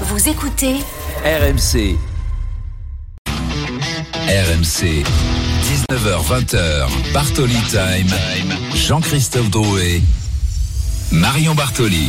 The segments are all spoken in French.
Vous écoutez RMC. RMC. 19h20h. Bartoli Time. Jean-Christophe Drouet. Marion Bartoli.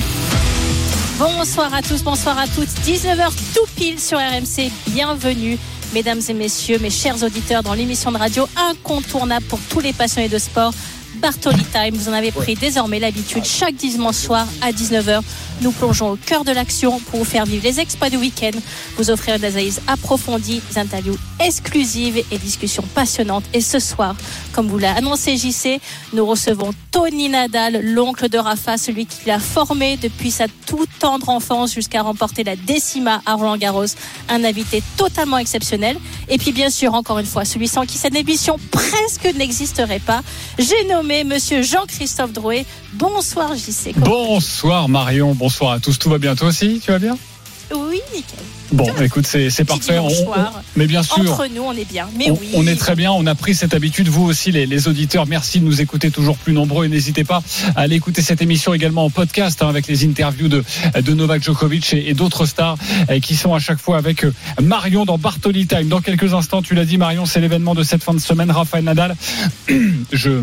Bonsoir à tous, bonsoir à toutes. 19h tout pile sur RMC. Bienvenue, mesdames et messieurs, mes chers auditeurs, dans l'émission de radio incontournable pour tous les passionnés de sport. Bartoli Time, vous en avez pris désormais l'habitude. Chaque dimanche soir à 19h, nous plongeons au cœur de l'action pour vous faire vivre les exploits du week-end, vous offrir des analyses approfondies, des interviews exclusives et discussions passionnantes. Et ce soir, comme vous l'a annoncé JC, nous recevons Tony Nadal, l'oncle de Rafa, celui qui l'a formé depuis sa toute tendre enfance jusqu'à remporter la décima à Roland Garros. Un invité totalement exceptionnel. Et puis bien sûr, encore une fois, celui sans qui cette émission presque n'existerait pas. J'ai nommé monsieur Jean-Christophe Drouet. Bonsoir JC. Bonsoir Marion, bonsoir à tous. Tout va bien toi aussi Tu vas bien Oui, nickel. Bon, écoute, c'est parfait. On- on- mais bien sûr. Entre nous, on est bien. Mais on, oui. on est très bien, on a pris cette habitude, vous aussi les, les auditeurs, merci de nous écouter toujours plus nombreux et n'hésitez pas à aller écouter cette émission également en podcast hein, avec les interviews de, de Novak Djokovic et, et d'autres stars euh, qui sont à chaque fois avec euh, Marion dans Bartoli Time. Dans quelques instants, tu l'as dit Marion, c'est l'événement de cette fin de semaine, Rafael Nadal. Je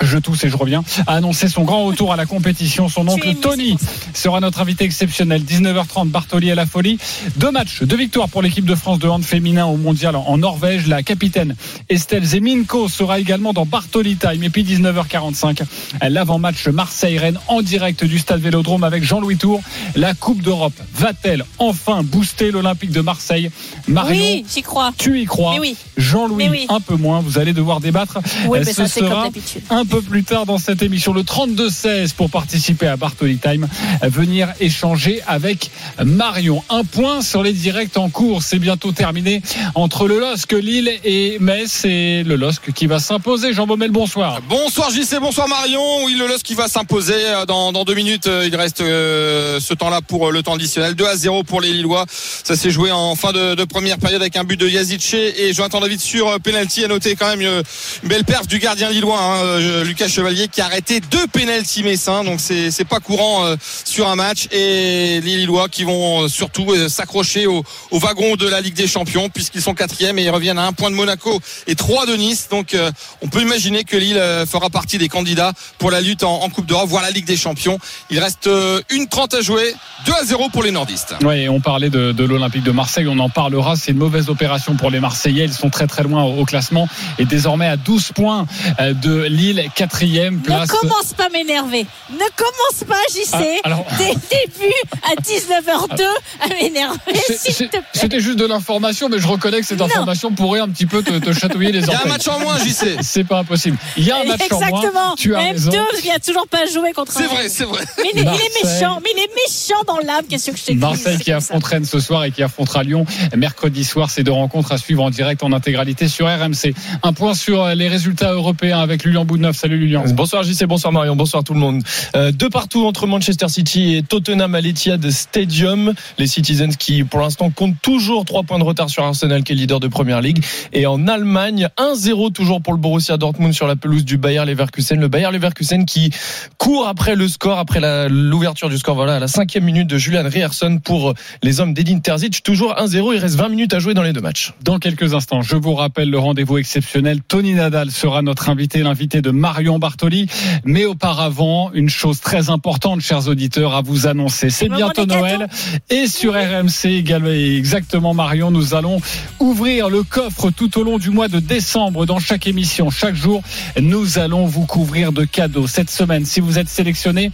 je tousse et je reviens, a annoncé son grand retour à la compétition. Son oncle Tony sera notre invité exceptionnel. 19h30, Bartoli à la folie. Deux matchs, deux victoires pour l'équipe de France de hand féminin au mondial en Norvège. La capitaine Estelle Zeminko sera également dans Bartoli Time. Et puis 19h45, l'avant-match Marseille-Rennes en direct du stade Vélodrome avec Jean-Louis Tour. La Coupe d'Europe va-t-elle enfin booster l'Olympique de Marseille? Marion, Oui, j'y crois. tu y crois? Oui. Jean-Louis, oui. un peu moins. Vous allez devoir débattre. Oui, Euh, mais ce ça, c'est comme un peu plus tard dans cette émission, le 32-16 pour participer à Bartoli Time, venir échanger avec Marion. Un point sur les directs en cours, c'est bientôt terminé entre le LOSC, Lille et Metz et le LOSC qui va s'imposer. Jean Baumel, bonsoir. Bonsoir JC, bonsoir Marion. Oui, le LOSC qui va s'imposer euh, dans, deux minutes. Euh, Il reste euh, ce temps-là pour le temps additionnel. 2 à 0 pour les Lillois. Ça s'est joué en fin de, première période avec un but de Yazice et Jonathan David sur penalty. À noter quand même une belle perf du gardien lillois, hein, Lucas Chevalier, qui a arrêté deux penalty messins. Donc c'est c'est pas courant euh, sur un match. Et les Lillois qui vont euh, surtout euh, s'accrocher au, wagon de la Ligue des Champions puisqu'ils sont quatrième et ils reviennent à un point de Monaco et trois de Nice. Donc on peut imaginer que Lille fera partie des candidats pour la lutte en, Coupe d'Europe, voire la Ligue des Champions. Il reste une 30 à jouer, 2 à 0 pour les nordistes. Oui, on parlait de, l'Olympique de Marseille, on en parlera. C'est une mauvaise opération pour les Marseillais. Ils sont très très loin au, classement et désormais à 12 points de Lille, quatrième place. Ne commence pas à m'énerver. Ne commence pas, JC, ah, alors... dès début à 19h02 à m'énerver, s'il te plaît. C'était juste de l'information, mais je reconnais que cette information pourrait un petit peu te, chatouiller les oreilles. Il y a un match en moins, JC. C'est pas impossible. Il y a un match Exactement. en moins. Tu as Même raison. deux, a toujours pas joué contre C'est vrai, c'est vrai. Mais il, est, méchant, mais il est méchant dans l'âme, qu'est-ce que je t'ai Marseille qui affronte Rennes ce soir et qui affrontera Lyon mercredi soir. Ces deux rencontres à suivre en direct en intégralité sur RMC. Un point sur les résultats européens avec Lyon Boudin Salut Lilian. Bonsoir JC, bonsoir Marion, bonsoir tout le monde. Euh, de partout entre Manchester City et Tottenham à l'Etihad Stadium, les Citizens qui pour l'instant comptent toujours 3 points de retard sur Arsenal qui est leader de Première League et en Allemagne 1-0 toujours pour le Borussia Dortmund sur la pelouse du Bayer Leverkusen, le Bayer Leverkusen qui court après le score après l'ouverture du score voilà à la cinquième minute de Julian Rierson pour les hommes d'Edin Terzic, toujours 1-0, il reste 20 minutes à jouer dans les deux matchs. Dans quelques instants, je vous rappelle le rendez-vous exceptionnel, Tony Nadal sera notre invité, l'invité de Marion Bartoli. Mais auparavant, une chose très importante, chers auditeurs, à vous annoncer. C'est bientôt. Noël. Et sur RMC également, exactement Marion, nous allons ouvrir le coffre tout au long du mois de décembre dans chaque émission. Chaque jour, nous allons vous couvrir de cadeaux. Cette semaine, si vous êtes sélectionné,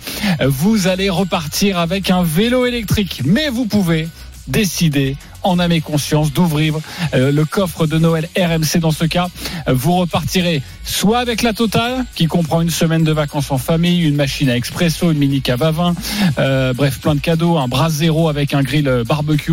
vous allez repartir avec un vélo électrique. Mais vous pouvez décider en âme et conscience d'ouvrir euh, le coffre de Noël RMC dans ce cas. euh, Vous repartirez soit avec la totale qui comprend une semaine de vacances en famille, une machine à expresso, une mini cave à vin, euh, bref plein de cadeaux, un bras zéro avec un grill barbecue,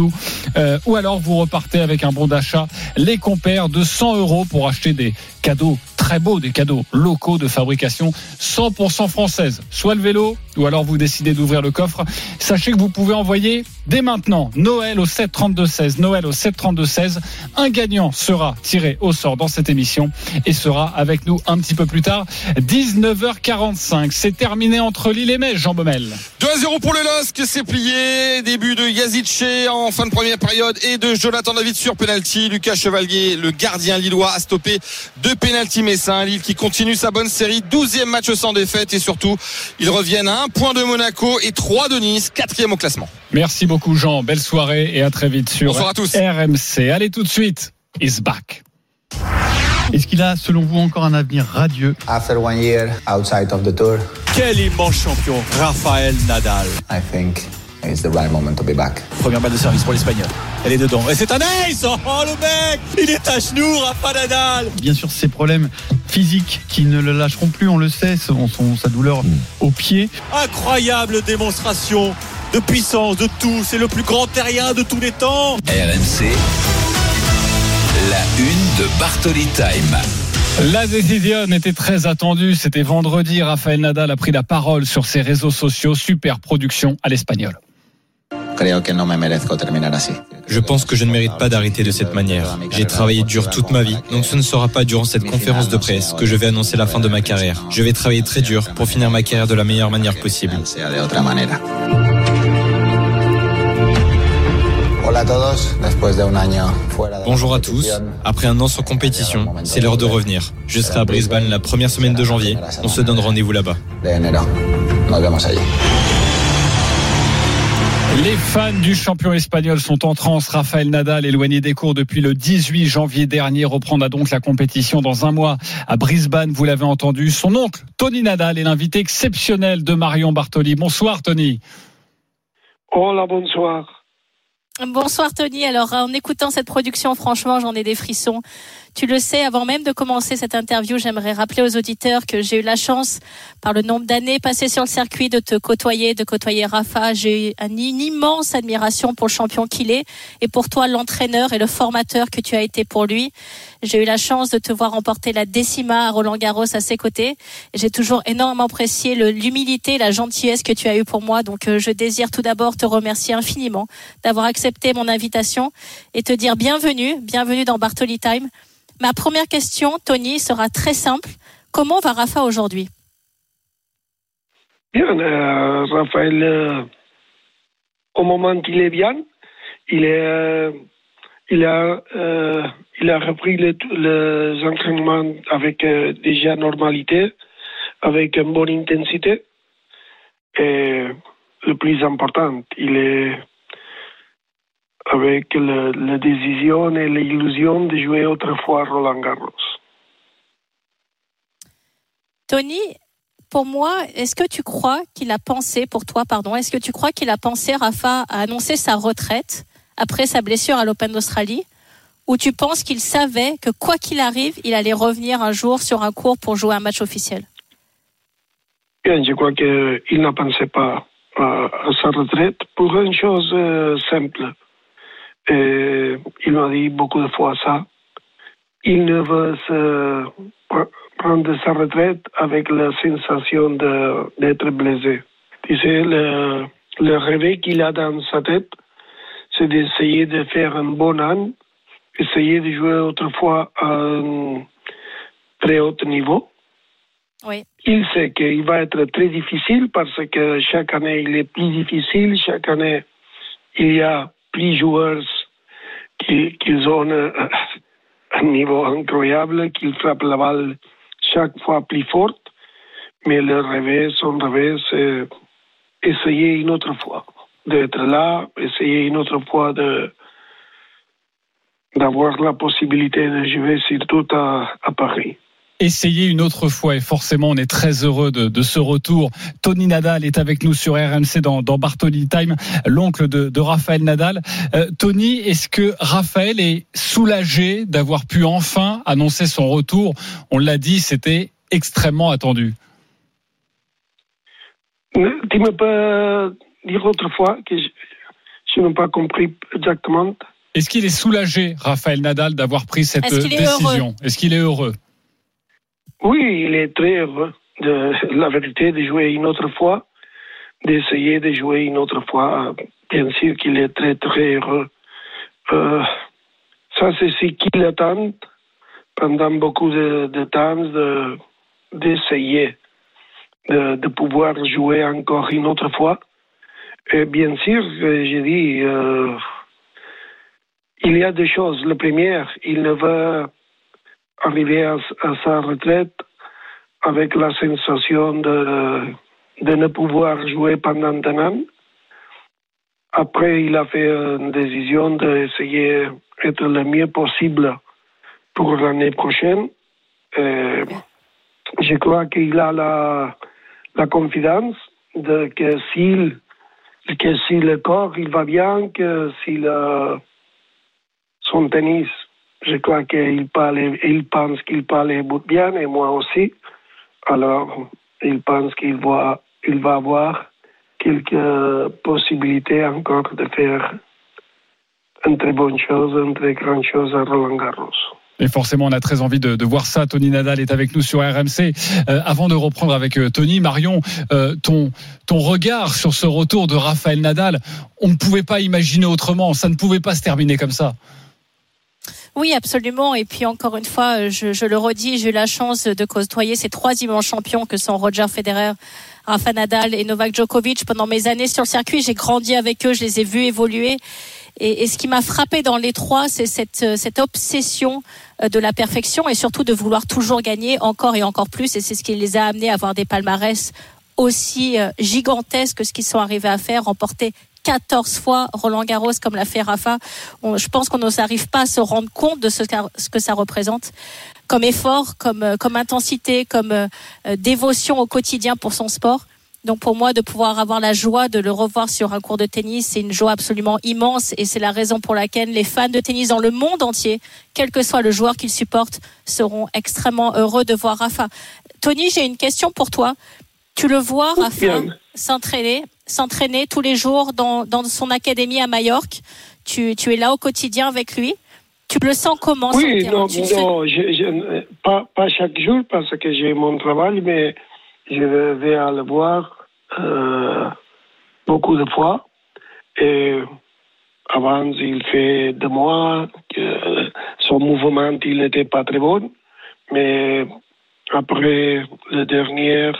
ou alors vous repartez avec un bon d'achat. Les compères de 100 euros pour acheter des cadeaux très beaux, des cadeaux locaux de fabrication 100% française, soit le vélo, ou alors vous décidez d'ouvrir le coffre, sachez que vous pouvez envoyer dès maintenant Noël au 732 16. Noël au 732 16. Un gagnant sera tiré au sort dans cette émission et sera avec nous un petit peu plus tard, 19h45. C'est terminé entre Lille et Metz, Jean Baumel. 2 à 0 pour le LOSC, c'est plié. Début de Yazidche en fin de première période et de Jonathan David sur penalty. Lucas Chevalier, le gardien lillois, a stoppé deux penalty messins. Lille qui continue sa bonne série. 12e match sans défaite et surtout, ils reviennent à un point de Monaco et 3 de Nice, quatrième au classement. Merci beaucoup Jean, belle soirée et à très vite sur Bonsoir à tous. RMC. Allez tout de suite, is back. Est-ce qu'il a, selon vous, encore un avenir radieux After one year outside of the tour, Quel immense champion, Rafael Nadal. I think it's the right moment to be back. Première balle de service pour l'Espagnol. Elle est dedans. Et c'est un ace Oh le mec Il est à genoux, Rafa Nadal Bien sûr, ses problèmes physiques qui ne le lâcheront plus, on le sait, son, son- sa douleur au pied. Incroyable démonstration de puissance, de tout. C'est le plus grand terrien de tous les temps. RMC, la une de Bartoli Time. La décision était très attendue. C'était vendredi. Rafael Nadal a pris la parole sur ses réseaux sociaux. Super production à l'espagnol. Je pense que je ne mérite pas d'arrêter de cette manière. J'ai travaillé dur toute ma vie, donc ce ne sera pas durant cette conférence de presse que je vais annoncer la fin de ma carrière. Je vais travailler très dur pour finir ma carrière de la meilleure manière possible. Bonjour à tous. Après un an sans compétition, c'est l'heure de revenir. Je serai à Brisbane la première semaine de janvier. On se donne rendez-vous là-bas. de enero. Nos vemos allí. Les fans du champion espagnol sont en transe. Rafael Nadal, éloigné des cours depuis le 18 janvier dernier, reprendra donc la compétition dans un mois à Brisbane. Vous l'avez entendu. Son oncle, Tony Nadal, est l'invité exceptionnel de Marion Bartoli. Bonsoir, Tony. Hola, bonsoir. Bonsoir Tony. Alors en écoutant cette production, franchement, j'en ai des frissons. Tu le sais, avant même de commencer cette interview, j'aimerais rappeler aux auditeurs que j'ai eu la chance, par le nombre d'années passées sur le circuit, de te côtoyer, de côtoyer Rafa. J'ai eu un- une immense admiration pour le champion qu'il est et pour toi, l'entraîneur et le formateur que tu as été pour lui. J'ai eu la chance de te voir remporter la décima à Roland Garros à ses côtés. J'ai toujours énormément apprécié l'humilité, la gentillesse que tu as eue pour moi. Donc, euh, je désire tout d'abord te remercier infiniment d'avoir accepté mon invitation et te dire bienvenue, bienvenue dans Bartoli Time. Ma première question, Tony, sera très simple. Comment va Rafa aujourd'hui? Bien, euh, euh, au moment qu'il est bien, il est, euh, il a, euh, il a repris les, les entraînements avec déjà normalité, avec une bonne intensité. Et le plus important, il est avec le- la décision et l'illusion de jouer autrefois Roland Garros. Tony, pour moi, est-ce que tu crois qu'il a pensé, pour toi, pardon, est-ce que tu crois qu'il a pensé, Rafa, à annoncer sa retraite après sa blessure à l'Open d'Australie? Ou tu penses qu'il savait que quoi qu'il arrive, il allait revenir un jour sur un cours pour jouer un match officiel? Bien, je crois qu'il n'a pensé pas à, à sa retraite pour une chose euh, simple. Et il m'a dit beaucoup de fois ça. Il ne veut se pr- prendre sa retraite avec la sensation d'être blessé. Tu sais, le, le rêve qu'il a dans sa tête, c'est d'essayer de faire un bon an, essayer de jouer autrefois à un très haut niveau. Oui. Il sait qu'il va être très difficile parce que chaque année il est plus difficile, chaque année il y a plus joueurs qui, qui ont euh, un niveau incroyable, qui frappent la balle chaque fois plus forte. Mais le rêve, son rêve, c'est essayer une autre fois d'être là, essayer une autre fois de d'avoir la possibilité de jouer surtout à, à Paris. Essayez une autre fois et forcément on est très heureux de, de ce retour. Tony Nadal est avec nous sur RMC dans, dans Bartoli Time, l'oncle de, de Raphaël Nadal. Euh, Tony, est-ce que Raphaël est soulagé d'avoir pu enfin annoncer son retour? On l'a dit, c'était extrêmement attendu. Tu me peux dire autrefois que je, je n'ai pas compris exactement. Est-ce qu'il est soulagé, Raphaël Nadal, d'avoir pris cette Est-ce qu'il est décision? Est-ce qu'il est heureux? Oui, il est très heureux de la vérité de jouer une autre fois. d'essayer de jouer une autre fois. Bien sûr qu'il est très très heureux. Euh, ça c'est ce qu'il attend pendant beaucoup de, temps de- d'essayer de, de pouvoir jouer encore une autre fois. Et bien sûr, j'ai dit, euh, il y a deux choses. La première, il ne veut arriver à, à sa retraite avec la sensation de, de ne pouvoir jouer pendant un an. Après, il a fait une décision d'essayer d'être le mieux possible pour l'année prochaine. Euh, je crois qu'il a la, la confiance de que s'il que si le corps il va bien, que si le, son tennis, je crois qu'il parle, il pense qu'il parle bien et moi aussi. Alors, il pense qu'il va, avoir quelques possibilités encore de faire une très bonne chose, une très grande chose à Roland Garros. Et forcément, on a très envie de, de voir ça. Tony Nadal est avec nous sur RMC. Euh, avant de reprendre avec euh, Tony, Marion, euh, ton, ton regard sur ce retour de Raphaël Nadal, on ne pouvait pas imaginer autrement. Ça ne pouvait pas se terminer comme ça. Oui, absolument. Et puis encore une fois, je, je le redis, j'ai eu la chance de côtoyer ces trois immenses champions que sont Roger Federer, Rafa Nadal et Novak Djokovic pendant mes années sur le circuit. J'ai grandi avec eux, je les ai vus évoluer. Et, ce qui m'a frappé dans les trois, c'est cette, cette obsession euh, de la perfection et surtout de vouloir toujours gagner encore et encore plus. Et c'est ce qui les a amenés à avoir des palmarès aussi euh, gigantesques que ce qu'ils sont arrivés à faire, remporter 14 fois Roland Garros comme l'a fait Rafa. On- je pense qu'on n'arrive pas à se rendre compte de ce, que ça représente comme effort, comme, euh, comme intensité, comme euh, euh, dévotion au quotidien pour son sport. Donc pour moi, de pouvoir avoir la joie de le revoir sur un cours de tennis, c'est une joie absolument immense et c'est la raison pour laquelle les fans de tennis dans le monde entier, quel que soit le joueur qu'ils supportent, seront extrêmement heureux de voir Rafa. Tony, j'ai une question pour toi. Tu le vois, Rafa, s'entraîner, s'entraîner tous les jours dans, dans son académie à Majorque. Tu, tu es là au quotidien avec lui. Tu le sens comment le Oui, non, Tu le fais- non je, je- pas, pas chaque jour parce que j'ai mon travail, mais je vais à le voir euh, beaucoup de fois. Et avant, il fait deux mois que son mouvement il n'était pas très bon, mais après les dernières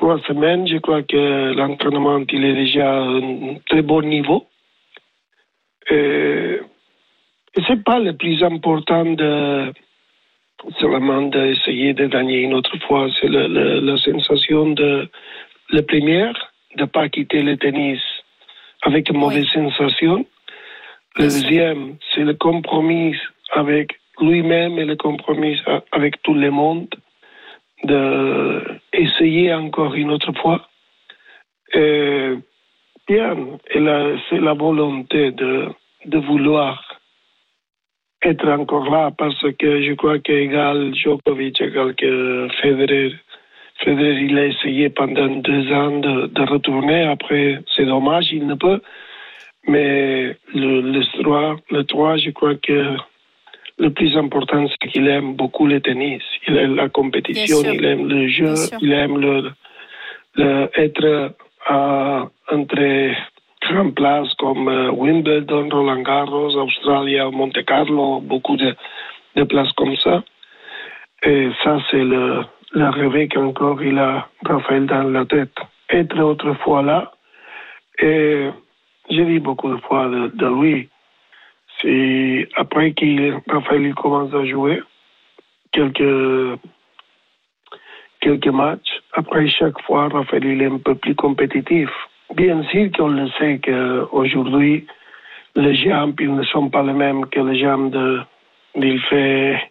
trois semaines, je crois que l'entraînement il est déjà à un très bon niveau. Et et c'est pas le plus important de seulement d'essayer de gagner une autre fois. C'est la sensation de la première, de pas quitter le tennis avec une mauvaise sensation. Le deuxième, c'est le compromis avec lui-même et le compromis avec tout le monde de essayer encore une autre fois. Et bien, et là, c'est la volonté de, de vouloir être encore là parce que je crois qu'égal Djokovic, égal que Federer, Federer, il a essayé pendant deux ans de, de retourner. Après, c'est dommage, il ne peut. Mais le, le 3, le 3, je crois que le plus important, c'est qu'il aime beaucoup le tennis. Il aime la compétition, il aime le jeu, il aime le, le- être à, entre grandes places comme euh, Wimbledon, Roland Garros, Australia, Monte Carlo, beaucoup de, de places comme ça. Et ça, c'est le, le rêve qu'encore il a, Raphaël, dans la tête. Être autrefois là. Et j'ai dit beaucoup de fois de, de lui. C'est après qu'il Raphaël commence à jouer quelques quelques matchs. Après chaque fois, Raphaël il est un peu plus compétitif. Bien sûr qu'on le sait qu'aujourd'hui, les jambes ne sont pas les mêmes que les jambes d'il fait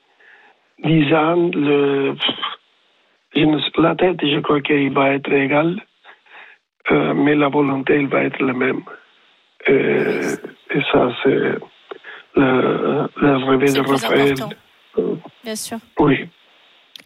10 ans. La tête, je crois qu'il va être égal, euh, mais la volonté, elle va être la même. Euh, et ça, c'est le, le rêve C'est de le plus Raphaël. important. Euh, Bien sûr. oui.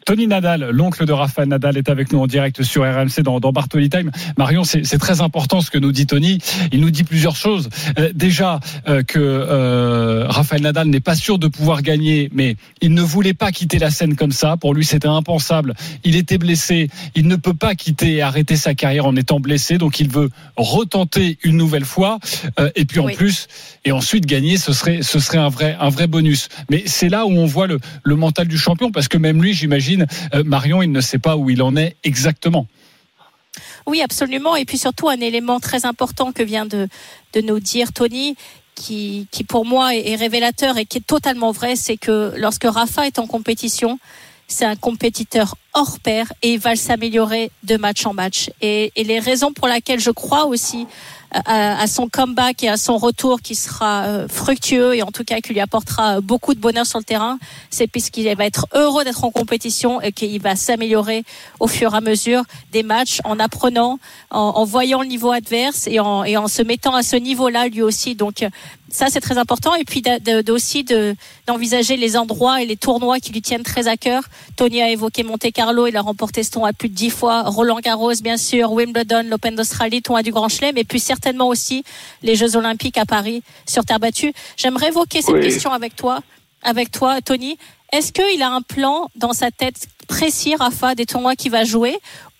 Tony Nadal, l'oncle de Rafael Nadal, est avec nous en direct sur RMC dans, dans Bartoli Time. Marion, c'est très important ce que nous dit Tony. Il nous dit plusieurs choses. Euh, déjà euh, que euh, Rafael Nadal n'est pas sûr de pouvoir gagner, mais il ne voulait pas quitter la scène comme ça. Pour lui, c'était impensable. Il était blessé. Il ne peut pas quitter et arrêter sa carrière en étant blessé, donc il veut retenter une nouvelle fois. Euh, et puis en plus, et ensuite gagner, ce serait, ce serait un vrai, un vrai bonus. Mais c'est là où on voit le, le mental du champion, parce que même lui, j'imagine euh, Marion, il ne sait pas où il en est exactement. Oui, absolument. Et puis surtout, un élément très important que vient de, nous dire Tony, qui, pour moi est révélateur et qui est totalement vrai, c'est que lorsque Rafa est en compétition, c'est un compétiteur hors pair et il va s'améliorer de match en match. Et, les raisons pour lesquelles je crois aussi à, son comeback et à son retour qui sera euh, fructueux et en tout cas qui lui apportera beaucoup de bonheur sur le terrain, c'est puisqu'il va être heureux d'être en compétition et qu'il va s'améliorer au fur et à mesure des matchs en apprenant, en, voyant le niveau adverse et en, et en se mettant à ce niveau-là lui aussi. Donc ça c'est très important et puis de, aussi d'envisager les endroits et les tournois qui lui tiennent très à cœur. Tony a évoqué Monte Carlo, il a remporté ce tournoi plus de dix fois, Roland Garros bien sûr, Wimbledon, l'Open d'Australie, tournoi du Grand Chelem et puis certainement aussi les Jeux Olympiques à Paris sur terre battue. J'aimerais évoquer cette question avec toi, avec toi Tony. Est-ce qu'il a un plan dans sa tête précis, Rafa, des tournois qu'il va jouer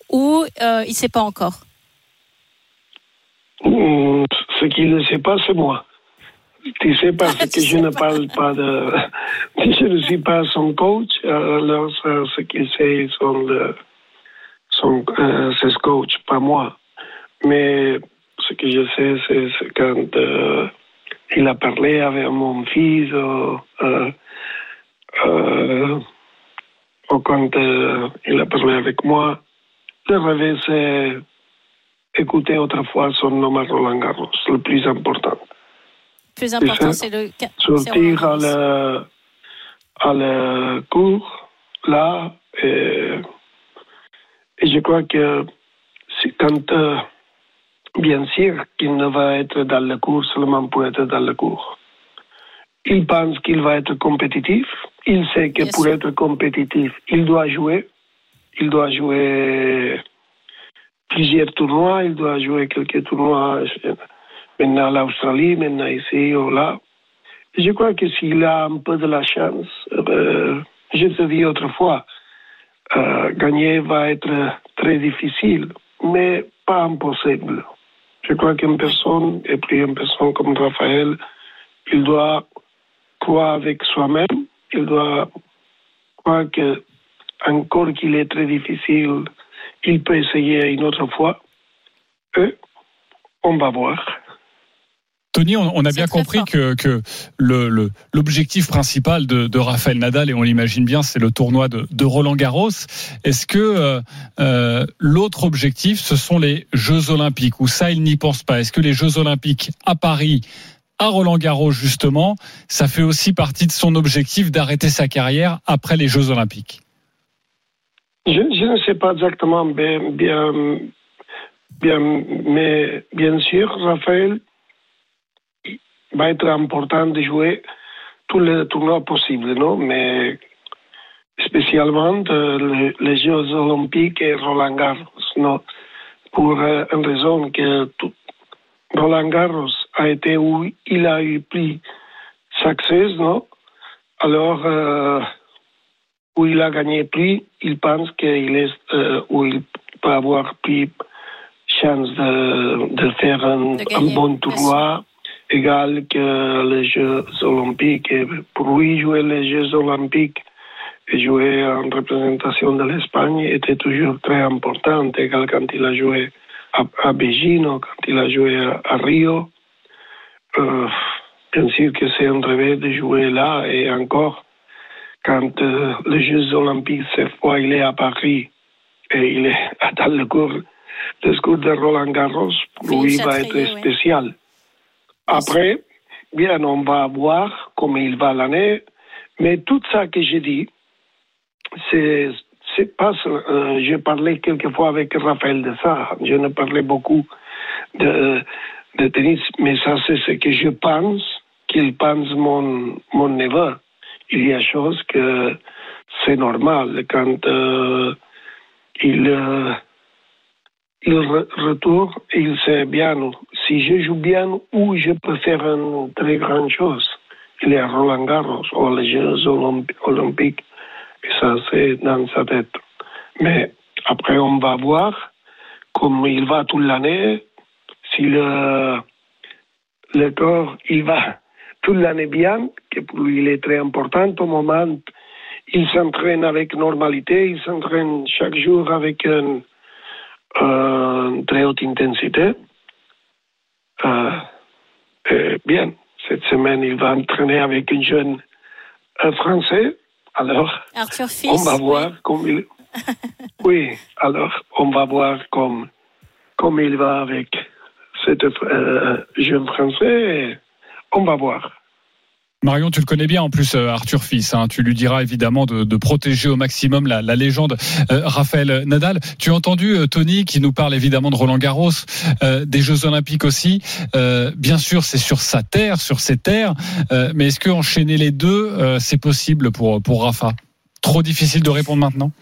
ou euh, il ne sait pas encore? Ce qu'il ne sait pas, c'est moi. Tu sais parce que je ne parle pas de... Je ne suis pas son coach, alors ce qu'il sait sont, le, son, euh, ses coachs, pas moi. Mais ce que je sais, c'est quand euh, il a parlé avec mon fils, ou, euh, ou quand il a parlé avec moi, le rêve, c'est écouter autrefois son nom à Roland Garros, le plus important plus important, c'est le. Sortir à la, à la cour, là, et, et je crois que quand. Euh, bien sûr qu'il ne va être dans le cours seulement pour être dans le cours. Il pense qu'il va être compétitif. Il sait que pour être compétitif, il doit jouer. Il doit jouer plusieurs tournois. Il doit jouer quelques tournois maintenant l'Australie, maintenant ici ou là. Je crois que s'il a un peu de la chance, euh, je te dis autrefois, euh, gagner va être très difficile, mais pas impossible. Je crois qu'une personne, et puis une personne comme Raphaël, il doit croire avec soi-même, il doit croire que, encore qu'il est très difficile, il peut essayer une autre fois. Et on va voir. Tony, on, a bien compris que, que l'objectif principal de, de, Rafael Nadal, et on l'imagine bien, c'est le tournoi de, de Roland Garros. Est-ce que euh, euh, l'autre objectif, ce sont les Jeux Olympiques, ou ça, il n'y pense pas. Est-ce que les Jeux Olympiques à Paris, à Roland Garros, justement, ça fait aussi partie de son objectif d'arrêter sa carrière après les Jeux Olympiques? Je, je, ne sais pas exactement bien, bien, bien mais bien sûr, Raphaël, va être important de jouer tous les tournois possibles, non Mais spécialement euh, les, Jeux olympiques et Roland Garros, non Pour euh, une raison que tout, Roland Garros a été où il a eu plus succès, non Alors, euh, où il a gagné plus, il pense qu'il est où il peut avoir plus chance de, de faire un, un bon tournoi égal que les Jeux olympiques. Et pour lui, jouer les Jeux olympiques et jouer en représentation de l'Espagne était toujours très important, égal quand il a joué à, à quand il a joué à, Rio. Euh, bien sûr que c'est un rêve de jouer là et encore quand euh, les Jeux olympiques, cette fois, il est à Paris et il est dans le cours, le cours de Roland Garros, pour lui, va être spécial. Après, bien, on va voir comment il va l'année, mais tout ça que j'ai dit, c'est pas. Euh, je parlais quelquefois avec Raphaël de ça. Je ne parlais beaucoup de, tennis, mais ça, c'est ce que je pense qu'il pense mon, mon neveu. Il y a chose que c'est normal quand euh, il, euh, il re- retourne, il sait bien si je joue bien ou je peux faire une très grande chose. Il est à Roland Garros ou les Jeux olymp- olympiques. Et ça, c'est dans sa tête. Mais après, on va voir comme il va toute l'année. Si le, le corps, il va toute l'année bien, que pour lui, il est très important au moment il s'entraîne avec normalité, il s'entraîne chaque jour avec une très haute intensité. Euh, bien, cette semaine, il va entraîner avec un jeune euh, français. Alors, Arthur Fils. on va oui. voir comme il. oui, alors on va voir comme, comme il va avec cet euh, jeune français. On va voir. Marion, tu le connais bien en plus, euh, Arthur Fils. hein. Tu lui diras évidemment de, protéger au maximum la, légende euh, Raphaël Nadal. Tu as entendu euh, Tony qui nous parle évidemment de Roland Garros, euh, des Jeux Olympiques aussi. Euh, bien sûr, c'est sur sa terre, sur ses terres. Mais est-ce que enchaîner les deux, c'est possible pour pour Rafa? Trop difficile de répondre maintenant?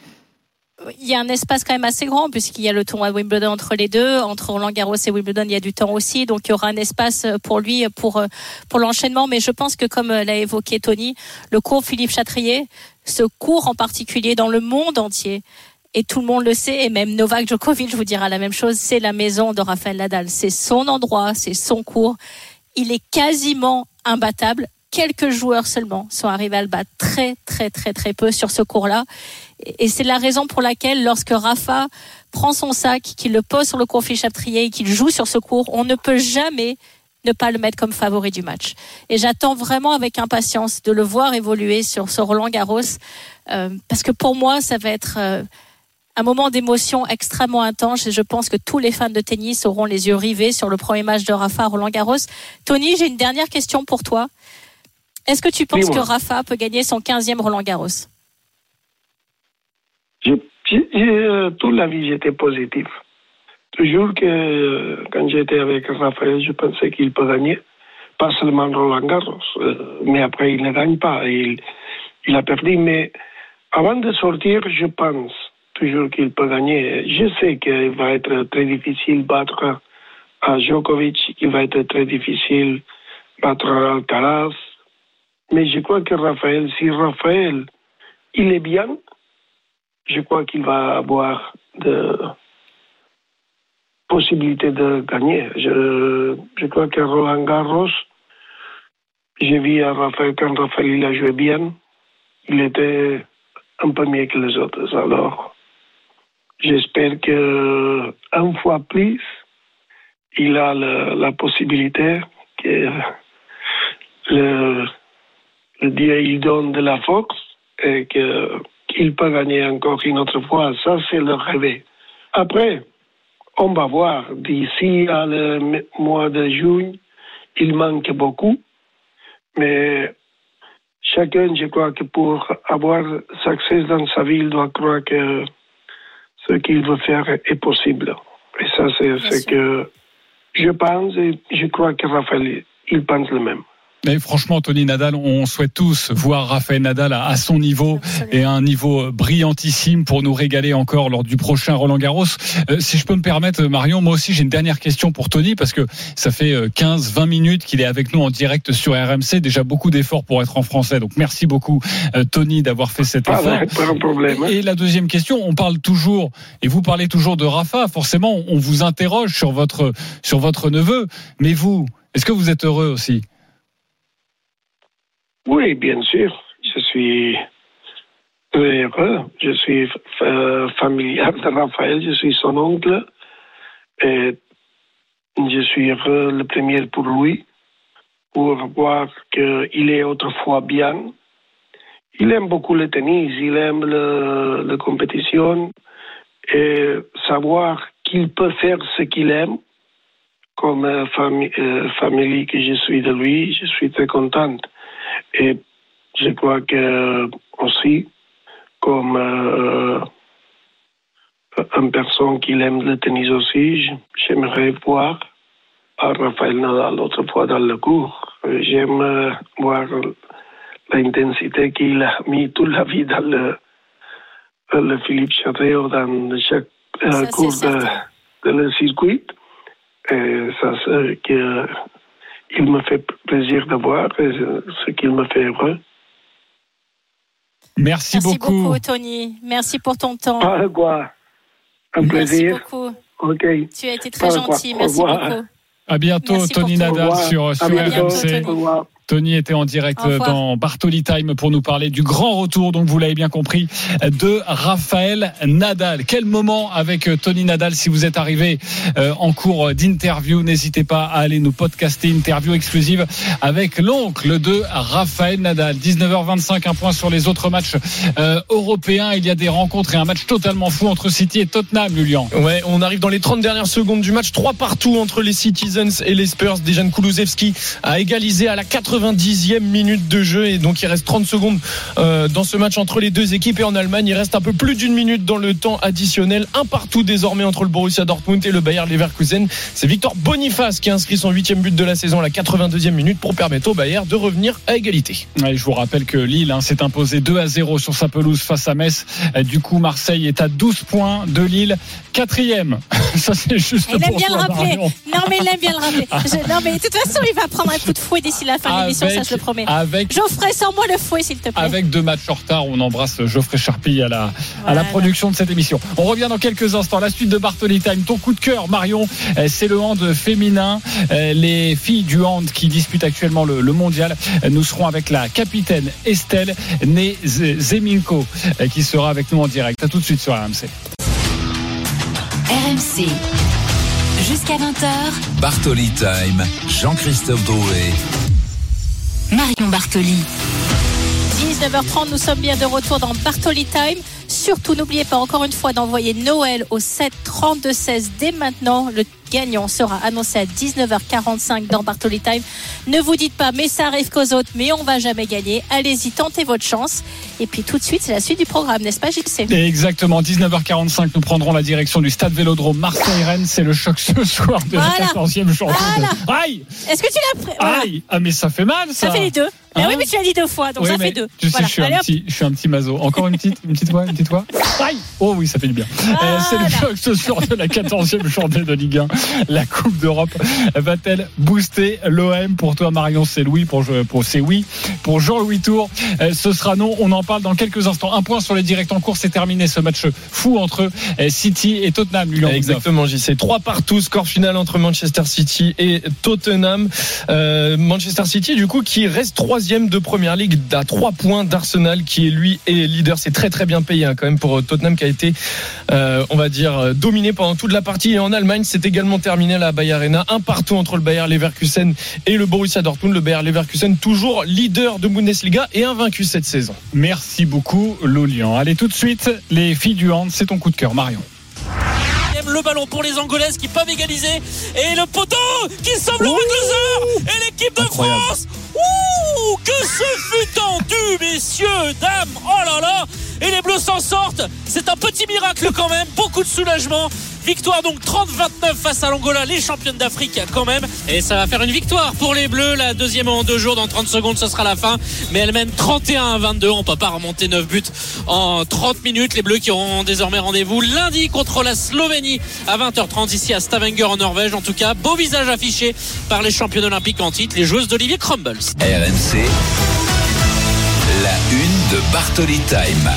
Il y a un espace quand même assez grand puisqu'il y a le tournoi de Wimbledon entre les deux, entre Roland Garros et Wimbledon, il y a du temps aussi, donc il y aura un espace pour lui pour pour l'enchaînement. Mais je pense que comme l'a évoqué Tony, le cours Philippe Chatrier, ce cours en particulier dans le monde entier. Et tout le monde le sait, et même Novak Djokovic vous dira la même chose, c'est la maison de Rafael Nadal. C'est son endroit, c'est son cours. Il est quasiment imbattable. Quelques joueurs seulement sont arrivés à le battre très, très, très, très peu sur ce cours-là. Et c'est la raison pour laquelle, lorsque Rafa prend son sac, qu'il le pose sur le cours Philippe Chatrier et qu'il joue sur ce cours, on ne peut jamais ne pas le mettre comme favori du match. Et j'attends vraiment avec impatience de le voir évoluer sur ce Roland Garros, euh, parce que pour moi, ça va être euh, un moment d'émotion extrêmement intense. Et je pense que tous les fans de tennis auront les yeux rivés sur le premier match de Rafa à Roland Garros. Tony, j'ai une dernière question pour toi. Est-ce que tu penses Oui, que. Rafa peut gagner son 15e Roland Garros? Euh, toute la vie, j'étais positif. Toujours que euh, quand j'étais avec Raphaël, je pensais qu'il peut gagner. Pas seulement Roland Garros, euh, mais après, il ne gagne pas. Il, a perdu. Mais avant de sortir, je pense toujours qu'il peut gagner. Je sais qu'il va être très difficile battre à Djokovic, il va être très difficile battre Alcaraz. Mais je crois que Raphaël, si Raphaël, il est bien, je crois qu'il va avoir de possibilités de gagner. Je, je crois que Roland Garros, j'ai vu à Raphaël, quand Raphaël il a joué bien, il était un peu mieux que les autres. Alors, j'espère que un fois plus, il a la possibilité que le, le Dieu il donne de la force et que qu'il peut gagner encore une autre fois. Ça, c'est le rêve. Après, on va voir. D'ici à le mois de juin, il manque beaucoup. Mais chacun, je crois que pour avoir succès dans sa vie, il doit croire que ce qu'il veut faire est possible. Et ça, c'est ce que je pense et je crois que Raphaël, il pense le même. Mais franchement, Tony Nadal, on souhaite tous voir Raphaël Nadal à, à son niveau et à un niveau brillantissime pour nous régaler encore lors du prochain Roland Garros. Euh, si je peux me permettre, Marion, moi aussi j'ai une dernière question pour Tony parce que ça fait 15-20 minutes qu'il est avec nous en direct sur RMC. Déjà beaucoup d'efforts pour être en français. Donc merci beaucoup, euh, Tony, d'avoir fait cet Ah, effort. ouais, pas un problème. hein. Et la deuxième question, on parle toujours, et vous parlez toujours de Rafa, forcément, on vous interroge sur votre, sur votre neveu. Mais vous, est-ce que vous êtes heureux aussi? Oui, bien sûr. Je suis très heureux. Je suis euh, familial de Raphaël. Je suis son oncle. Et je suis heureux le premier pour lui, pour voir qu'il est autrefois bien. Il aime beaucoup le tennis, il aime le- la compétition et savoir qu'il peut faire ce qu'il aime comme euh, fami- euh, famille que je suis de lui, je suis très contente. Et je crois que aussi, comme euh, une personne qui aime le tennis aussi, j'aimerais voir à Raphaël Nadal l'autre fois dans le cours. J'aime euh, voir l'intensité qu'il a mis toute la vie dans le, le Philippe Chateau dans chaque euh, Ça, cours de, de le circuit. Et ça, c'est que il me fait plaisir de voir et ce qu'il me fait heureux. Merci, Merci beaucoup. beaucoup, Tony. Merci pour ton temps. Pas de quoi. Un Merci plaisir. beaucoup. OK. Tu as été très Pas gentil. Merci beaucoup. À bientôt, Merci Tony Nadal sur, sur. RMC. Tony était en direct dans Bartoli Time pour nous parler du grand retour, donc vous l'avez bien compris, de Raphaël Nadal. Quel moment avec euh, Tony Nadal si vous êtes arrivé euh, en cours d'interview? N'hésitez pas à aller nous podcaster interview exclusive avec l'oncle de Raphaël Nadal. 19h25, un point sur les autres matchs euh, européens. Il y a des rencontres et un match totalement fou entre City et Tottenham, Julian. Ouais, on arrive dans les 30 dernières secondes du match. Trois partout entre les Citizens et les Spurs. Dejan Kulusevski a égalisé à la 90e minute de jeu et donc il reste 30 secondes euh, dans ce match entre les deux équipes. Et en Allemagne, il reste un peu plus d'une minute dans le temps additionnel. Un partout désormais entre le Borussia Dortmund et le Bayer Leverkusen. C'est Victor Boniface qui a inscrit son huitième but de la saison à la 92e minute pour permettre au Bayer de revenir à égalité. Ouais, je vous rappelle que Lille hein, s'est imposé 2 à 0 sur sa pelouse face à Metz. Du coup, Marseille est à 12 points de Lille, quatrième. Ça, c'est juste Il aime bien le rappeler. Non, mais il aime bien le rappeler. Je- non, mais de toute façon, il va prendre un coup de fouet d'ici la fin de l'émission, ça, je le promets. avec, Geoffrey, sors-moi le fouet, s'il te plaît. avec deux matchs en retard, on embrasse Geoffrey Charpie à la, à la production de cette émission. On revient dans quelques instants. La suite de Bartoli Time. Ton coup de cœur, Marion, euh, c'est le hand féminin. Euh, Les filles du hand qui disputent actuellement le, le mondial. Euh, Nous serons avec la capitaine Estelle née Z- Zeminko qui sera avec nous en direct. À tout de suite sur RMC. RMC. Jusqu'à 20h, Bartoli Time, Jean-Christophe Drouet. Marion Bartoli. 19h30, nous sommes bien de retour dans Bartoli Time. Surtout, n'oubliez pas encore une fois d'envoyer Noël au 7 32 16 dès maintenant. Gagnant sera annoncé à 19h45 dans Bartoli Time. Ne vous dites pas, mais ça arrive qu'aux autres, mais on va jamais gagner. Allez-y, tentez votre chance. Et puis tout de suite, c'est la suite du programme, n'est-ce pas, JC Exactement, 19h45, nous prendrons la direction du stade Vélodrome Marseille-Rennes. C'est le choc ce soir de Voilà. la 14e journée. Voilà. Aïe Est-ce que tu l'as pris? Voilà. Aïe Ah mais ça fait mal ça Ça fait les deux. Mais Hein oui, mais tu l'as dit deux fois, donc Oui, ça mais fait deux. Tu sais, Voilà. je, suis Allez, un petit, je suis un petit mazo. Encore une petite, une petite fois, une petite fois. Aïe Oh oui, ça fait du bien. Euh, c'est le choc ce soir de la 14e journée de Ligue 1. La Coupe d'Europe va-t-elle booster l'OM Pour toi, Marion, c'est oui. Pour, pour c'est oui. Pour Jean-Louis Tour, euh, ce sera non. On en parle dans quelques instants. Un point sur les directs en cours. C'est terminé ce match fou entre euh, City et Tottenham. Boudnoff. Exactement, j'y sais. Trois partout, score final entre Manchester City et Tottenham. Euh, Manchester City, du coup, qui reste de Première Ligue à trois points d'Arsenal, qui est lui est leader. C'est très très bien payé hein, quand même pour Tottenham, qui a été, euh, on va dire, euh, dominé pendant toute la partie. Et en Allemagne, c'est également terminé à la Bayer Arena, un partout entre le Bayer Leverkusen et le Borussia Dortmund. Le Bayer Leverkusen toujours leader de Bundesliga et invaincu cette saison. Merci beaucoup, Lolian. Allez, tout de suite, les filles du hand, c'est ton coup de cœur, Marion. Le ballon pour les Angolaises qui peuvent égaliser. Et le poteau qui sauve le loser et l'équipe de Incroyable. France. Ouh que ce fut tendu messieurs dames. Oh là là et les Bleus s'en sortent c'est un petit miracle quand même beaucoup de soulagement Victoire donc 30-29 face à l'Angola, les championnes d'Afrique quand même. Et ça va faire une victoire pour les Bleus. La deuxième en deux jours, dans 30 secondes, ce sera la fin. Mais elle mène 31 à 22. On peut pas remonter 9 buts en 30 minutes. Les Bleus qui auront désormais rendez-vous lundi contre la Slovénie à 20h30 ici à Stavanger en Norvège. En tout cas, beau visage affiché par les championnes olympiques en titre, les joueuses d'Olivier Crumbles. La une de Bartoli Time.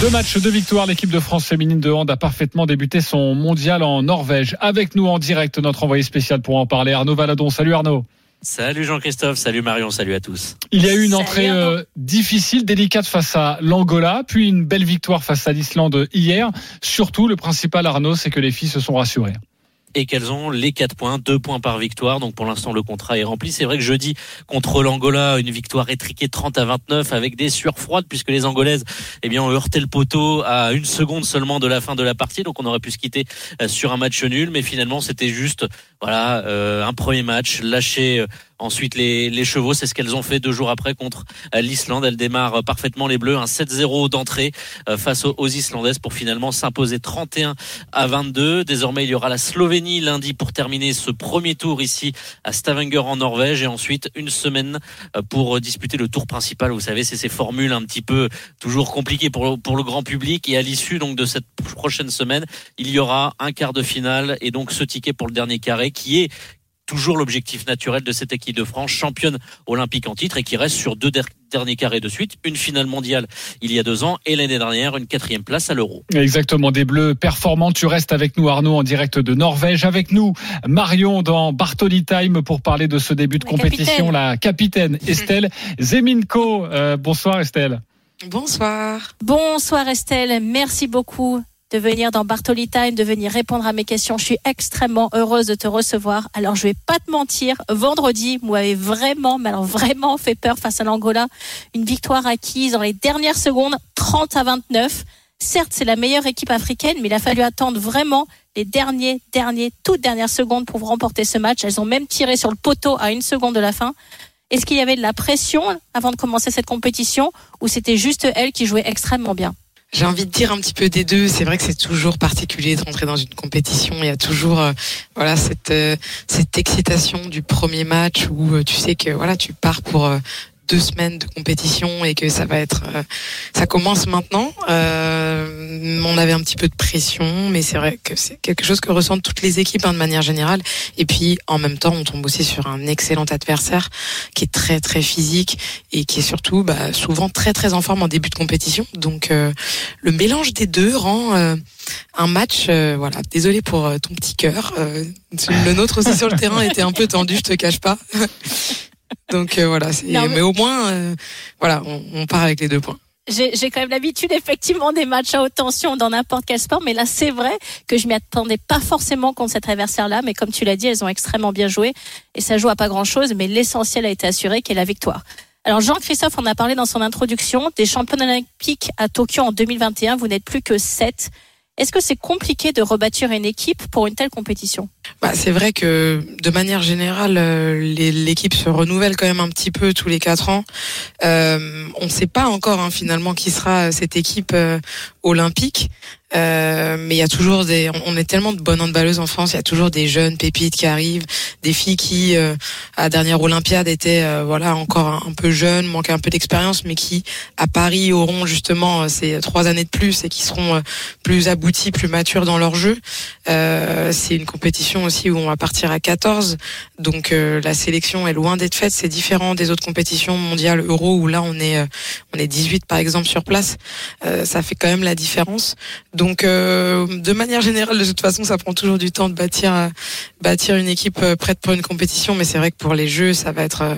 Deux matchs, deux victoires. L'équipe de France féminine de hand a parfaitement débuté son mondial en Norvège. Avec nous en direct, notre envoyé spécial pour en parler, Arnaud Valadon. Salut Arnaud. Salut Jean-Christophe, salut Marion, salut à tous. Il y a eu une Salut, entrée euh, difficile, délicate face à l'Angola, puis une belle victoire face à l'Islande hier. Surtout, le principal Arnaud, c'est que les filles se sont rassurées. Et qu'elles ont les 4 points, 2 points par victoire. Donc pour l'instant le contrat est rempli. C'est vrai que jeudi contre l'Angola, une victoire étriquée 30 à 29 avec des sueurs froides puisque les Angolaises eh bien, ont heurté le poteau à une seconde seulement de la fin de la partie. Donc on aurait pu se quitter euh, sur un match nul, mais finalement c'était juste voilà euh, un premier match lâché euh, Ensuite, les, chevaux, c'est ce qu'elles ont fait deux jours après contre euh, l'Islande. Elles démarrent parfaitement les Bleus, un 7-0 d'entrée euh, face aux, aux Islandaises pour finalement s'imposer 31 à 22. Désormais, il y aura la Slovénie lundi pour terminer ce premier tour ici à Stavanger en Norvège et ensuite une semaine euh, pour disputer le tour principal. Vous savez, c'est ces formules un petit peu toujours compliquées pour, le- pour le grand public. Et à l'issue donc de cette prochaine semaine, il y aura un quart de finale et donc ce ticket pour le dernier carré qui est toujours l'objectif naturel de cette équipe de France, championne olympique en titre et qui reste sur deux der- derniers carrés de suite, une finale mondiale il y a deux ans et l'année dernière une quatrième place à l'Euro. Exactement, des bleus performants. Tu restes avec nous, Arnaud, en direct de Norvège. Avec nous, Marion dans Bartoli Time pour parler de ce début de La compétition. capitaine. La capitaine Estelle Zeminko. Euh, bonsoir Estelle. Bonsoir. Bonsoir Estelle, merci beaucoup de venir dans Bartoli Time, de venir répondre à mes questions. Je suis extrêmement heureuse de te recevoir. Alors je vais pas te mentir, vendredi, vous m'avez vraiment, mais alors vraiment fait peur face à l'Angola. Une victoire acquise dans les dernières secondes, 30 à 29. Certes, c'est la meilleure équipe africaine, mais il a fallu attendre vraiment les derniers, derniers, toutes dernières secondes pour remporter ce match. Elles ont même tiré sur le poteau à une seconde de la fin. Est-ce qu'il y avait de la pression avant de commencer cette compétition ou c'était juste elles qui jouaient extrêmement bien? J'ai envie de dire un petit peu des deux. C'est vrai que c'est toujours particulier de rentrer dans une compétition. Il y a toujours euh, voilà cette euh, cette excitation du premier match où euh, tu sais que voilà tu pars pour deux semaines de compétition et que ça va être euh, ça commence maintenant. Euh, on avait un petit peu de pression, mais c'est vrai que c'est quelque chose que ressentent toutes les équipes hein, de manière générale. Et puis en même temps, on tombe aussi sur un excellent adversaire qui est très très physique et qui est surtout bah, souvent très très en forme en début de compétition. Donc euh, le mélange des deux rend euh, un match. euh, voilà, désolé pour euh, ton petit cœur. Euh, le nôtre aussi sur le terrain était un peu tendu, je te cache pas. Donc euh, voilà, Non, mais- mais... au moins, euh, voilà, on, on part avec les deux points. J'ai j'ai quand même l'habitude effectivement des matchs à haute tension dans n'importe quel sport, mais là c'est vrai que je m'y attendais pas forcément contre cet adversaire-là, mais comme tu l'as dit, elles ont extrêmement bien joué et ça joue à pas grand-chose, mais l'essentiel a été assuré, qui est la victoire. Alors Jean-Christophe en a parlé dans son introduction, des champions olympiques à Tokyo en 2021, vous n'êtes plus que 7. Est-ce que c'est compliqué de rebâtir une équipe pour une telle compétition? Bah, c'est vrai que de manière générale, euh, l'équipe se renouvelle quand même un petit peu tous les quatre ans. Euh, on ne sait pas encore hein, finalement qui sera cette équipe euh, olympique. Euh, mais il y a toujours des, on- est tellement de bonnes handballeuses en France. Il y a toujours des jeunes pépites qui arrivent, des filles qui euh, à la dernière Olympiade étaient euh, voilà encore un, un peu jeunes, manquaient un peu d'expérience, mais qui à Paris auront justement euh, ces trois années de plus et qui seront euh, plus abouties, plus matures dans leur jeu. C'est une compétition aussi où on va partir à 14, donc la sélection est loin d'être faite. C'est différent des autres compétitions mondiales Euro où là on est on est 18 par exemple sur place. Ça fait quand même la différence. Donc euh, de manière générale, de toute façon, ça prend toujours du temps de bâtir euh, bâtir une équipe euh, prête pour une compétition, mais c'est vrai que pour les Jeux, ça va être euh,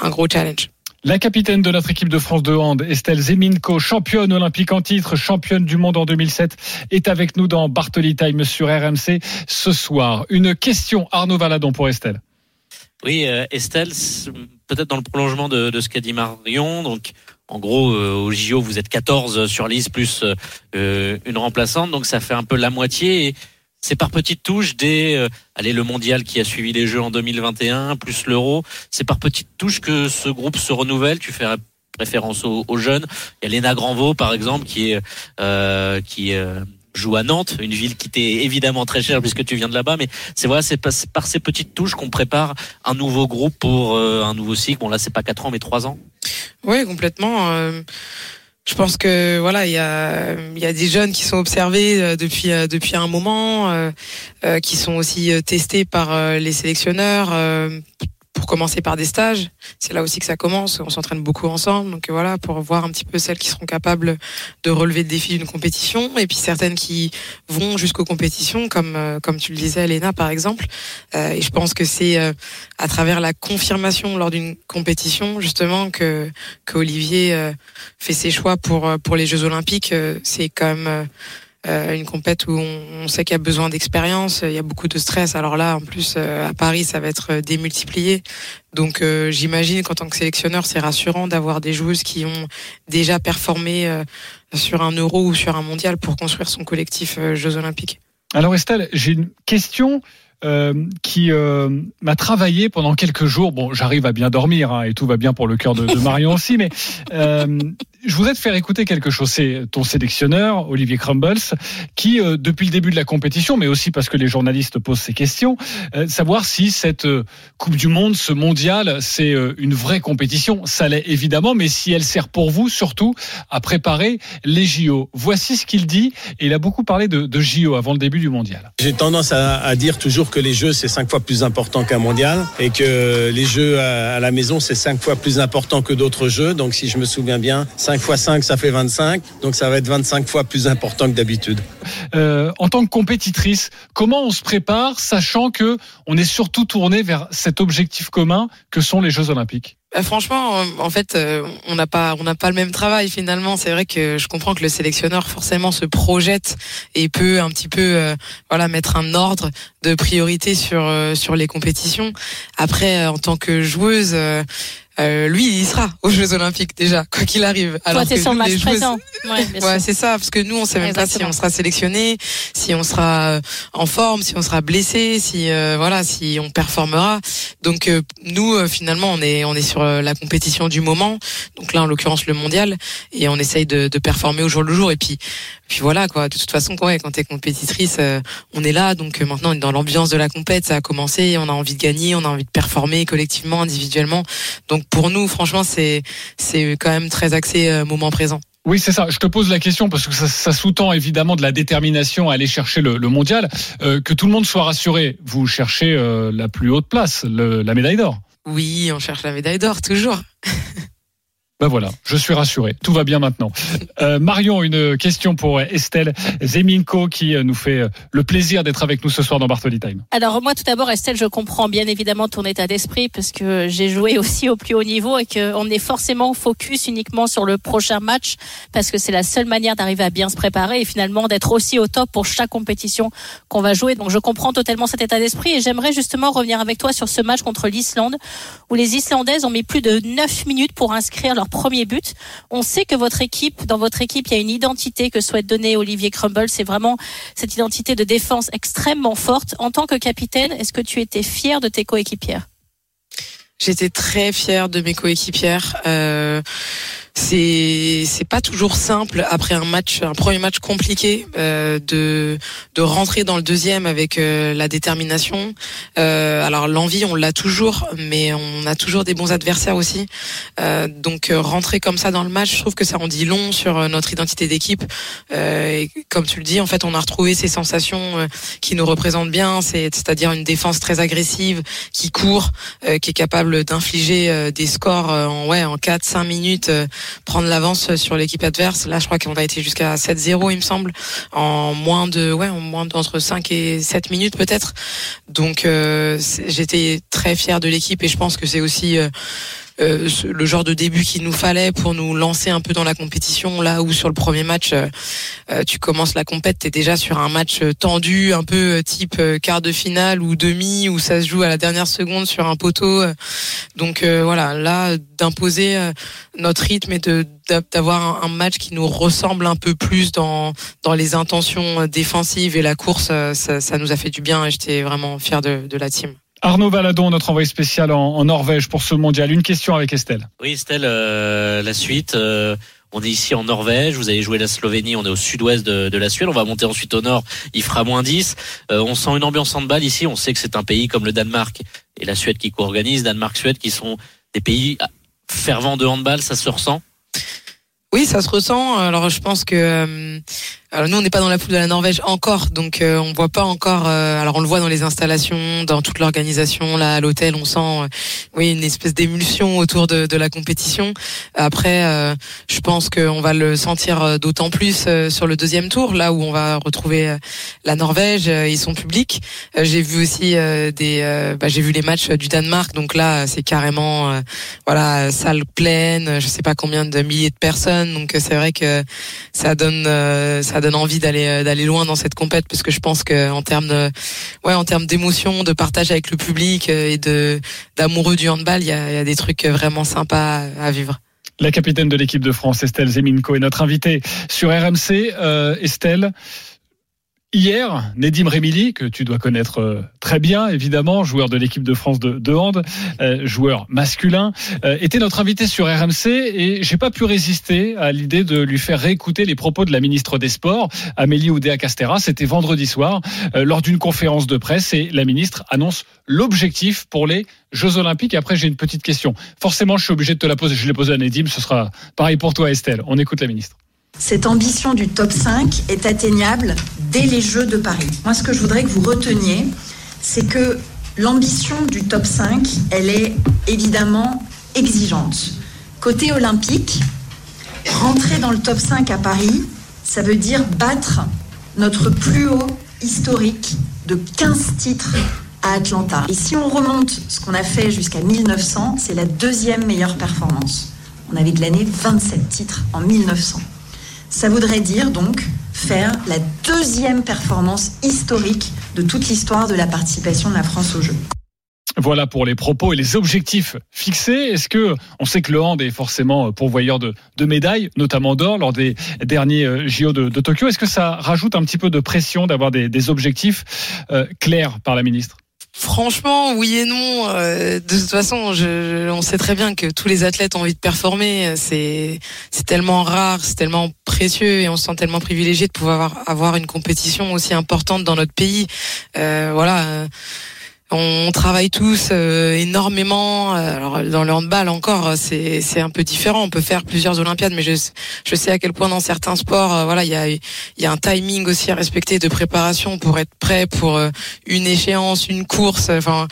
un gros challenge. La capitaine de notre équipe de France de hand, Estelle Zeminko, championne olympique en titre, championne du monde en 2007, est avec nous dans Bartoli Time sur RMC ce soir. Une question, Arnaud Valadon pour Estelle. Oui, euh, Estelle, peut-être dans le prolongement de, de ce qu'a dit Marion, donc en gros euh, au JO vous êtes 14 sur liste plus euh, une remplaçante, donc ça fait un peu la moitié. Et c'est par petites touches dès euh, allez le mondial qui a suivi les Jeux en 2021 plus l'Euro, c'est par petites touches que ce groupe se renouvelle. Tu fais référence aux, jeunes. Il y a Léna Granvaux par exemple qui est euh, qui euh, joue à Nantes, une ville qui t'est évidemment très chère puisque tu viens de là-bas, mais c'est vrai, c'est par, ces petites touches qu'on prépare un nouveau groupe pour euh, un nouveau cycle. Bon là, c'est pas quatre ans, mais trois ans. Oui, complètement. euh, je pense que voilà, il y a des jeunes qui sont observés euh, depuis euh, depuis un moment, qui sont aussi testés par les sélectionneurs. Pour commencer par des stages, c'est là aussi que ça commence. On s'entraîne beaucoup ensemble, donc voilà, pour voir un petit peu celles qui seront capables de relever le défi d'une compétition, et puis certaines qui vont jusqu'aux compétitions, comme euh, comme tu le disais, Elena par exemple. Euh, et je pense que c'est euh, à travers la confirmation lors d'une compétition justement que que Olivier fait ses choix pour pour les Jeux Olympiques. C'est quand même une compète où on, sait qu'il y a besoin d'expérience, il y a beaucoup de stress. Alors là, en plus, euh, à Paris, ça va être euh, démultiplié. Donc euh, j'imagine qu'en tant que sélectionneur, c'est rassurant d'avoir des joueuses qui ont déjà performé euh, sur un euro ou sur un mondial pour construire son collectif euh, Jeux Olympiques. Alors Estelle, j'ai une question euh, qui euh, m'a travaillé pendant quelques jours. Bon, j'arrive à bien dormir hein, et tout va bien pour le cœur de, Marion aussi, mais euh, je voudrais te faire écouter quelque chose. C'est ton sélectionneur, Olivier Crumbles, qui, euh, depuis le début de la compétition, mais aussi parce que les journalistes posent ces questions, euh, savoir si cette euh, Coupe du Monde, ce mondial, c'est une vraie compétition. Ça l'est évidemment, mais si elle sert pour vous, surtout, à préparer les JO. Voici ce qu'il dit, et il a beaucoup parlé de, JO avant le début du mondial. J'ai tendance à dire toujours que les jeux, c'est cinq fois plus important qu'un mondial et que les jeux à, la maison, c'est cinq fois plus important que d'autres jeux. Donc, si je me souviens bien, 5 fois 5, ça fait 25. Donc, ça va être 25 fois plus important que d'habitude. Euh, en tant que compétitrice, comment on se prépare, sachant que on est surtout tourné vers cet objectif commun que sont les Jeux Olympiques? Franchement, euh, en fait, euh, on n'a pas, on n'a pas le même travail finalement. C'est vrai que je comprends que le sélectionneur forcément se projette et peut un petit peu, euh, voilà, mettre un ordre de priorité sur euh, sur les compétitions. Après, euh, en tant que joueuse. euh, euh, lui, il sera aux Jeux Olympiques déjà, quoi qu'il arrive. Toi, t'es sur le match joueuses- présent. Ouais, c'est ça, parce que nous, on sait même pas si on sera sélectionné, si on sera euh, en forme, si on sera blessé, si euh, voilà, si on performera. Donc euh, nous, euh, finalement, on est on est sur euh, la compétition du moment. Donc là, en l'occurrence, le mondial, et on essaye de, de performer au jour le jour. Et puis puis voilà quoi. De toute façon, ouais, quand t'es compétitrice, euh, on est là. Donc euh, maintenant, on est dans l'ambiance de la compète. Ça a commencé. On a envie de gagner. On a envie de performer collectivement, individuellement. Donc pour nous, franchement, c'est c'est quand même très axé euh, moment présent. Oui, c'est ça. Je te pose la question parce que ça, ça sous-tend évidemment de la détermination à aller chercher le, le mondial. Que tout le monde soit rassuré. Vous cherchez la plus haute place, le- la médaille d'or. Oui, on cherche la médaille d'or toujours. Ben voilà, je suis rassuré. Tout va bien maintenant. Euh, Marion, une question pour Estelle Zeminko qui euh, nous fait euh, le plaisir d'être avec nous ce soir dans Bartoli Time. Alors moi tout d'abord Estelle, je comprends bien évidemment ton état d'esprit parce que j'ai joué aussi au plus haut niveau et qu'on est forcément focus uniquement sur le prochain match parce que c'est la seule manière d'arriver à bien se préparer et finalement d'être aussi au top pour chaque compétition qu'on va jouer. Donc je comprends totalement cet état d'esprit et j'aimerais justement revenir avec toi sur ce match contre l'Islande où les Islandaises ont mis plus de 9 minutes pour inscrire leur premier but. On sait que votre équipe, dans votre équipe, il y a une identité que souhaite donner Olivier Crumble. C'est vraiment cette identité de défense extrêmement forte. En tant que capitaine, est-ce que tu étais fier de tes coéquipières? J'étais très fière de mes coéquipières. Euh, c'est c'est pas toujours simple après un match, un premier match compliqué, euh, de de rentrer dans le deuxième avec euh, la détermination. Euh, alors l'envie, on l'a toujours, mais on a toujours des bons adversaires aussi. Euh, donc euh, rentrer comme ça dans le match, je trouve que ça en dit long sur euh, notre identité d'équipe. Et comme tu le dis, en fait, on a retrouvé ces sensations qui nous représentent bien, c'est c'est-à-dire une défense très agressive, qui court, qui est capable d'infliger des scores en ouais en 4 5 minutes prendre l'avance sur l'équipe adverse. Là, je crois qu'on a été jusqu'à 7-0 il me semble en moins de ouais, en moins d'entre 5 et 7 minutes peut-être. Donc euh, j'étais très fier de l'équipe et je pense que c'est aussi euh, le genre de début qu'il nous fallait pour nous lancer un peu dans la compétition là où sur le premier match euh, euh, tu commences la compète t'es déjà sur un match euh, tendu un peu euh, type quart de finale ou demi où ça se joue à la dernière seconde sur un poteau. Donc voilà là d'imposer notre rythme et d'avoir un, match qui nous ressemble un peu plus dans dans les intentions défensives et la course ça, ça nous a fait du bien et j'étais vraiment fier de, de la team Arnaud Valadon, notre envoyé spécial en, en Norvège pour ce mondial. Une question avec Estelle. Oui, Estelle, euh, la suite. euh, on est ici en Norvège, vous avez joué la Slovénie, on est au sud-ouest de, de la Suède, on va monter ensuite au nord, il fera moins 10. Euh, on sent une ambiance handball ici, on sait que c'est un pays comme le Danemark et la Suède qui co-organise, Danemark-Suède qui sont des pays fervents de handball, ça se ressent? Oui, ça se ressent. Alors je pense que euh, alors nous on n'est pas dans la poule de la Norvège encore, donc euh, on voit pas encore. euh, alors on le voit dans les installations, dans toute l'organisation. Là à l'hôtel, on sent euh, oui une espèce d'émulsion autour de, de la compétition. Après, euh, je pense qu'on va le sentir euh, d'autant plus sur le deuxième tour, là où on va retrouver la Norvège et son public. J'ai vu aussi des, bah, j'ai vu les matchs du Danemark, donc là c'est carrément voilà salle pleine, je sais pas combien de milliers de personnes, donc c'est vrai que ça donne euh, ça donne envie d'aller euh, d'aller loin dans cette compète parce que je pense que en termes ouais en termes d'émotion, de partage avec le public euh, et de d'amoureux du handball, il y a, des trucs vraiment sympas à vivre. La capitaine de l'équipe de France, Estelle Zeminko, est notre invitée sur RMC. Euh, Estelle, Hier, Nedim Remili, que tu dois connaître euh, très bien, évidemment, joueur de l'équipe de France de, de hand, euh, joueur masculin, euh, était notre invité sur RMC et j'ai pas pu résister à l'idée de lui faire réécouter les propos de la ministre des Sports, Amélie Oudéa-Castera. C'était vendredi soir, euh, lors d'une conférence de presse et la ministre annonce l'objectif pour les Jeux Olympiques. Après, j'ai une petite question. Forcément, je suis obligé de te la poser. Je l'ai posée à Nedim. Ce sera pareil pour toi, Estelle. On écoute la ministre. Cette ambition du top 5 est atteignable dès les Jeux de Paris. Moi, ce que je voudrais que vous reteniez, c'est que l'ambition du top 5, elle est évidemment exigeante. Côté olympique, rentrer dans le top 5 à Paris, ça veut dire battre notre plus haut historique de 15 titres à Atlanta. Et si on remonte ce qu'on a fait jusqu'à 1900, c'est la deuxième meilleure performance. On avait de l'année 27 titres en 1900. Ça voudrait dire donc faire la deuxième performance historique de toute l'histoire de la participation de la France aux Jeux. Voilà pour les propos et les objectifs fixés. Est-ce que on sait que le est forcément pourvoyeur de, médailles, notamment d'or lors des derniers euh, JO de, Tokyo Est-ce que ça rajoute un petit peu de pression d'avoir des, des objectifs euh, clairs par la ministre? Franchement, oui et non. Euh, de toute façon, je, on sait très bien que tous les athlètes ont envie de performer. C'est c'est tellement rare, c'est tellement précieux et on se sent tellement privilégié de pouvoir avoir, avoir une compétition aussi importante dans notre pays. Euh, voilà. On travaille tous euh, énormément. Alors dans le handball encore, c'est c'est un peu différent. On peut faire plusieurs Olympiades, mais je je sais à quel point dans certains sports, euh, voilà, il y a y a un timing aussi à respecter de préparation pour être prêt pour euh, une échéance, une course. Enfin,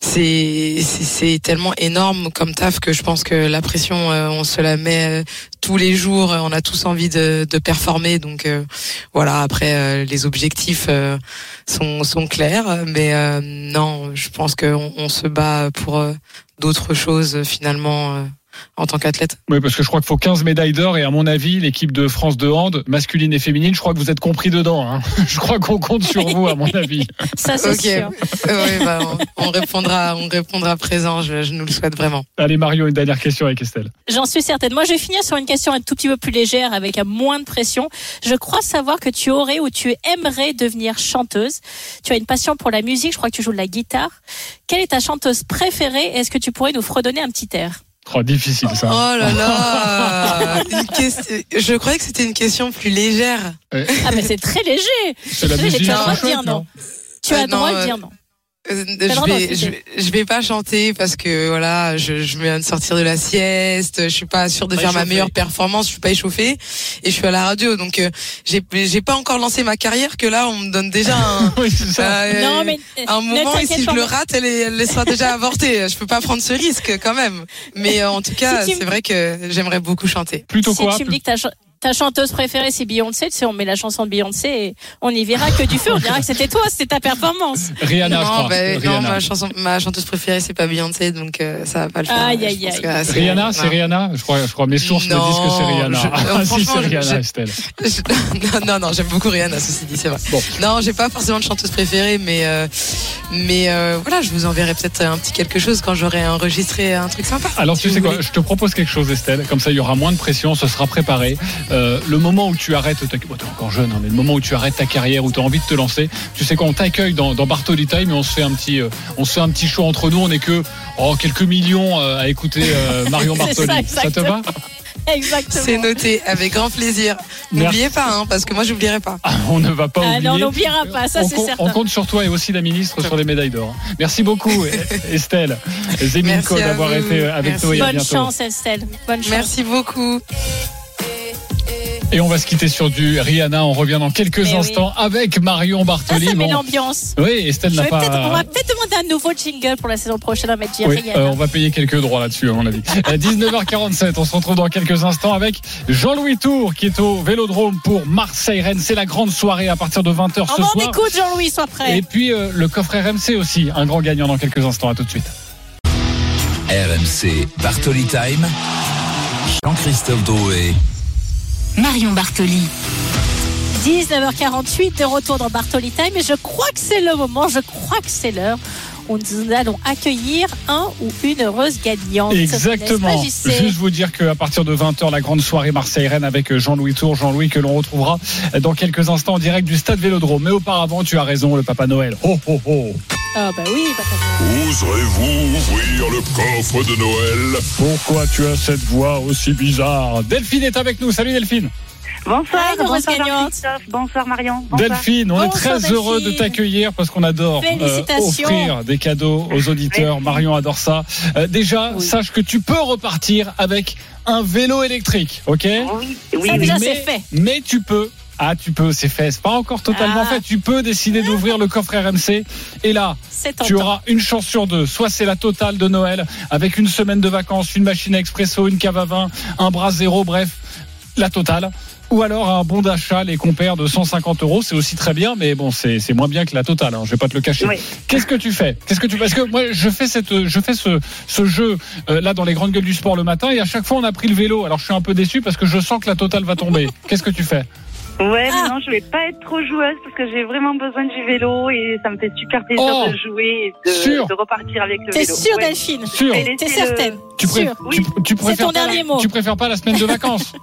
c'est tellement énorme comme taf que je pense que la pression, euh, on se la met euh, tous les jours. On a tous envie de de performer. Donc euh, voilà. Après, euh, les objectifs euh, sont sont clairs, mais euh, non, je pense qu'on on se bat pour d'autres choses finalement. En tant qu'athlète. Oui, parce que je crois qu'il faut 15 médailles d'or et à mon avis, l'équipe de France de hand, masculine et féminine, je crois que vous êtes compris dedans. Hein. Je crois qu'on compte sur vous, à mon avis. Ça, c'est sûr. oui, bah, on, on répondra, on répondra présent. Je, je nous le souhaite vraiment. Allez, Mario, une dernière question avec Estelle. J'en suis certaine. Moi, je vais finir sur une question un tout petit peu plus légère, avec un moins de pression. Je crois savoir que tu aurais ou tu aimerais devenir chanteuse. Tu as une passion pour la musique. Je crois que tu joues de la guitare. Quelle est ta chanteuse préférée? Est-ce que tu pourrais nous fredonner un petit air? Oh, difficile ça. Oh là là question- Je croyais que c'était une question plus légère. Ouais. Ah, mais c'est très léger. C'est la Très léger. musique, Tu as le droit de dire non. Tu as Euh, le droit de euh, dire non. Euh, je vais, je, vais- je vais pas chanter parce que voilà, je, je viens de sortir de la sieste, je suis pas sûre de Pas faire ma meilleure performance, je suis pas échauffée et je suis à la radio, donc euh, j'ai j'ai pas encore lancé ma carrière que là on me donne déjà un, Oui, euh, non, mais un ne moment et si je le rate, elle, est, elle sera déjà avortée. Je peux pas prendre ce risque quand même. Mais euh, en tout cas, Si c'est vrai que j'aimerais beaucoup chanter. Plutôt si quoi tu me dis que ta, ch- ta chanteuse préférée c'est Beyoncé, tu sais, on met la chanson de Beyoncé et on y verra que du feu. On dira que c'était toi, c'était ta performance. Rihanna, je non, crois. bah, non, ma chanson, ma chanteuse préférée c'est pas Beyoncé, donc euh, ça va pas le faire. Aïe, Je aïe, pense aïe. que c'est- Rihanna, c'est non. Rihanna je crois, je crois mes sources me disent que c'est Rihanna. je- ah, si, franchement, c'est Rihanna, je- Estelle. Je- non, non, j'aime beaucoup Rihanna, ceci dit, c'est vrai. Bon. Non, j'ai pas forcément de chanteuse préférée, mais euh, mais euh, voilà, je vous enverrai peut-être un petit quelque chose quand j'aurai enregistré un truc sympa. Alors si tu sais quoi, je te propose quelque chose Estelle, comme ça il y aura moins de pression, ce sera préparé. Euh, le moment où tu arrêtes, ta... bon, t'es encore jeune, hein, mais le moment où tu arrêtes ta carrière, où tu as envie de te lancer, tu sais quoi, on t'accueille dans, dans Bartoli Time et on se fait un petit, euh, on se fait un petit show entre nous, on est que oh, quelques millions euh, à écouter euh, Marion Bartoli. ça, ça te va? Exactement. C'est noté, avec grand plaisir. N'oubliez pas, hein, parce que moi j'oublierai pas. Ah, On ne va pas Ah oublier. non, on n'oubliera pas, ça on, c'est com- certain. on compte sur toi et aussi la ministre sur les médailles d'or. Merci beaucoup Estelle, Zeminko d'avoir vous. été avec Merci. nous et à Bonne bientôt. chance Estelle. Bonne chance. Merci beaucoup. Et on va se quitter sur du Rihanna. On revient dans quelques oui. instants avec Marion Ça, Bartoli. ça met Bon. l'ambiance. Oui, Estelle n'a pas. on va peut-être demander un nouveau jingle pour la saison prochaine à mettre Oui, Rihanna. euh, on va payer quelques droits là-dessus, à mon avis. Euh, 19h47, on se retrouve dans quelques instants avec Jean-Louis Tour qui est au Vélodrome pour Marseille-Rennes. C'est la grande soirée à partir de 20h ce On soir. écoute Jean-Louis, sois prêt. Et puis euh, le coffre RMC aussi, un grand gagnant dans quelques instants. À tout de suite. RMC Bartoli Time. Jean-Christophe Drouet. Marion Bartoli. 19h48 de retour dans Bartoli Time et je crois que c'est le moment, je crois que c'est l'heure où nous allons accueillir un ou une heureuse gagnante. Exactement. Juste vous dire qu'à partir de 20h, la grande soirée Marseille-Rennes avec Jean-Louis Tour. Jean-Louis que l'on retrouvera dans quelques instants en direct du stade Vélodrome. Mais auparavant, tu as raison, le Papa Noël. Oh, oh, oh. Ah bah oui, Papa Oserez-vous ouvrir le coffre de Noël Pourquoi tu as cette voix aussi bizarre Delphine est avec nous. Salut Delphine. Bonsoir, Hi, bonsoir. Jean-Christophe, bonsoir Marion. Bonsoir. Delphine, on est très heureux de t'accueillir parce qu'on adore euh, offrir des cadeaux aux auditeurs. Marion adore ça. Euh, déjà, sache que tu peux repartir avec un vélo électrique, ok? Oui, oui, Ça, oui. déjà, c'est fait. mais tu peux. Ah, tu peux, c'est fait. C'est pas encore totalement Ah. fait. Tu peux décider d'ouvrir le coffre RMC. Et là, tu auras une chance sur deux. Soit c'est la totale de Noël avec une semaine de vacances, une machine à expresso, une cave à vin, un bras zéro, bref, la totale. Ou alors un bon d'achat, les compères de 150 euros, c'est aussi très bien, mais bon, c'est c'est moins bien que la totale. Hein, je vais pas te le cacher. Oui. Qu'est-ce que tu fais? Qu'est-ce que tu parce que moi je fais cette je fais ce ce jeu euh, là dans les grandes gueules du sport le matin et à chaque fois on a pris le vélo. Alors je suis un peu déçu parce que je sens que la totale va tomber. Qu'est-ce que tu fais? Ouais, Ah. mais non, je vais pas être trop joueuse parce que j'ai vraiment besoin du vélo et ça me fait super plaisir Oh. de jouer et de, repartir avec le T'es vélo. sûre, Ouais. Delphine Sûr. Et T'es laisser le- certaine tu, pré- Sûre. tu, tu préfères ton pas, dernier mot. tu préfères pas la semaine de vacances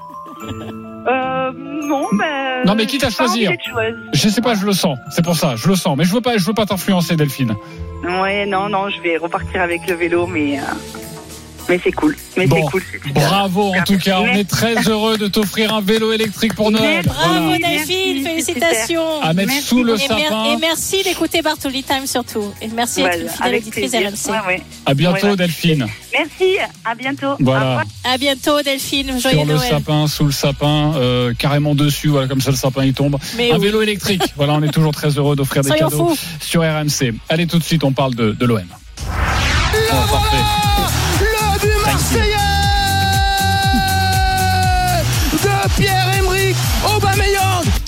Euh, non, bah. Non, mais quitte à choisir. Je sais pas, je le sens. C'est pour ça, je le sens. Mais je veux pas, je veux pas t'influencer, Delphine. Ouais, non, non, je vais repartir avec le vélo, mais. euh, Mais c'est cool. Mais Bon. c'est cool. Bravo en tout cas, on est très heureux de t'offrir un vélo électrique pour Noël. Bravo Voilà. Delphine, Merci, félicitations. À mettre Merci sous le Et, mer- sapin. et merci d'écouter Bartoli Time surtout. Et merci d'être Voilà, une fidèle avec auditrice plaisir. RMC. Ouais, ouais. À bientôt Ouais. Delphine. Merci, à bientôt. Voilà. À bientôt Delphine, joyeux Sur le Noël. sapin, sous le sapin, euh, carrément dessus, voilà comme ça le sapin il tombe. Mais un oui. vélo électrique. voilà, on est toujours très heureux d'offrir des Soyons cadeaux fous. sur RMC. Allez tout de suite, on parle de, de l'OM. Oh, parfait.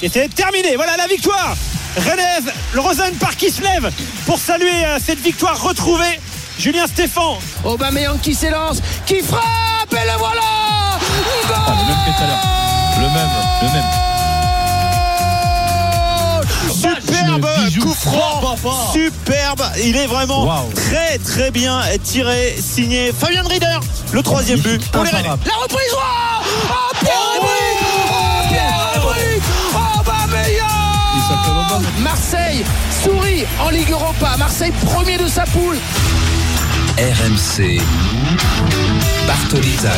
Et c'est terminé, voilà la victoire Relève le Rosen Park qui se lève pour saluer euh, cette victoire retrouvée. Julien Stéphan. Aubameyang qui s'élance, qui frappe et le voilà Ah, le même que tout à l'heure. Le même, le même. Superbe coup franc, superbe. Il est vraiment très très bien tiré, signé Fabien Rieder. Le troisième but pour les Rennais. La reprise Oh Oh Marseille sourit en Ligue Europa. Marseille premier de sa poule. RMC. Bartoli Time.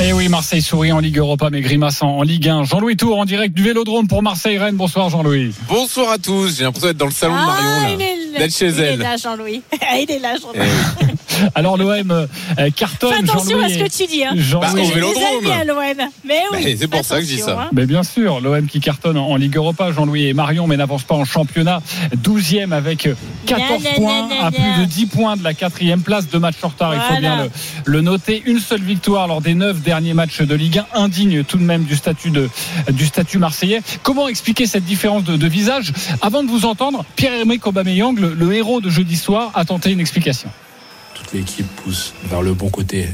Et Eh oui, Marseille sourit en Ligue Europa, mais grimace en en Ligue 1. Jean-Louis Tour en direct du Vélodrome pour Marseille-Rennes. Bonsoir Jean-Louis. Bonsoir à tous. J'ai l'impression d'être dans le salon de Marion Ah, là. il est là, D'être chez il est elle. là, Jean-Louis. il est là, Eh Jean-Louis. Alors l'OM euh, cartonne. Fais attention à Jean-Louis ce que tu dis. Hein. Jean-Louis- Bah, au à l'OM. Mais oui. Mais c'est pour fais ça que je dis attention, ça. hein. Mais bien sûr, l'OM qui cartonne en Ligue Europa, Jean-Louis et Marion, mais n'avance pas en championnat. 12e avec 14 Gna, gna, points, à plus de 10 points de la quatrième place, deux matchs en retard, il faut bien le, le noter. Une seule victoire lors des neuf derniers matchs de Ligue 1, indigne tout de même du statut, de, du statut marseillais. Comment expliquer cette différence de, de visage? Avant de vous entendre, Pierre-Emerick Aubameyang, le, le héros de jeudi soir, a tenté une explication. Toute l'équipe pousse vers le bon côté,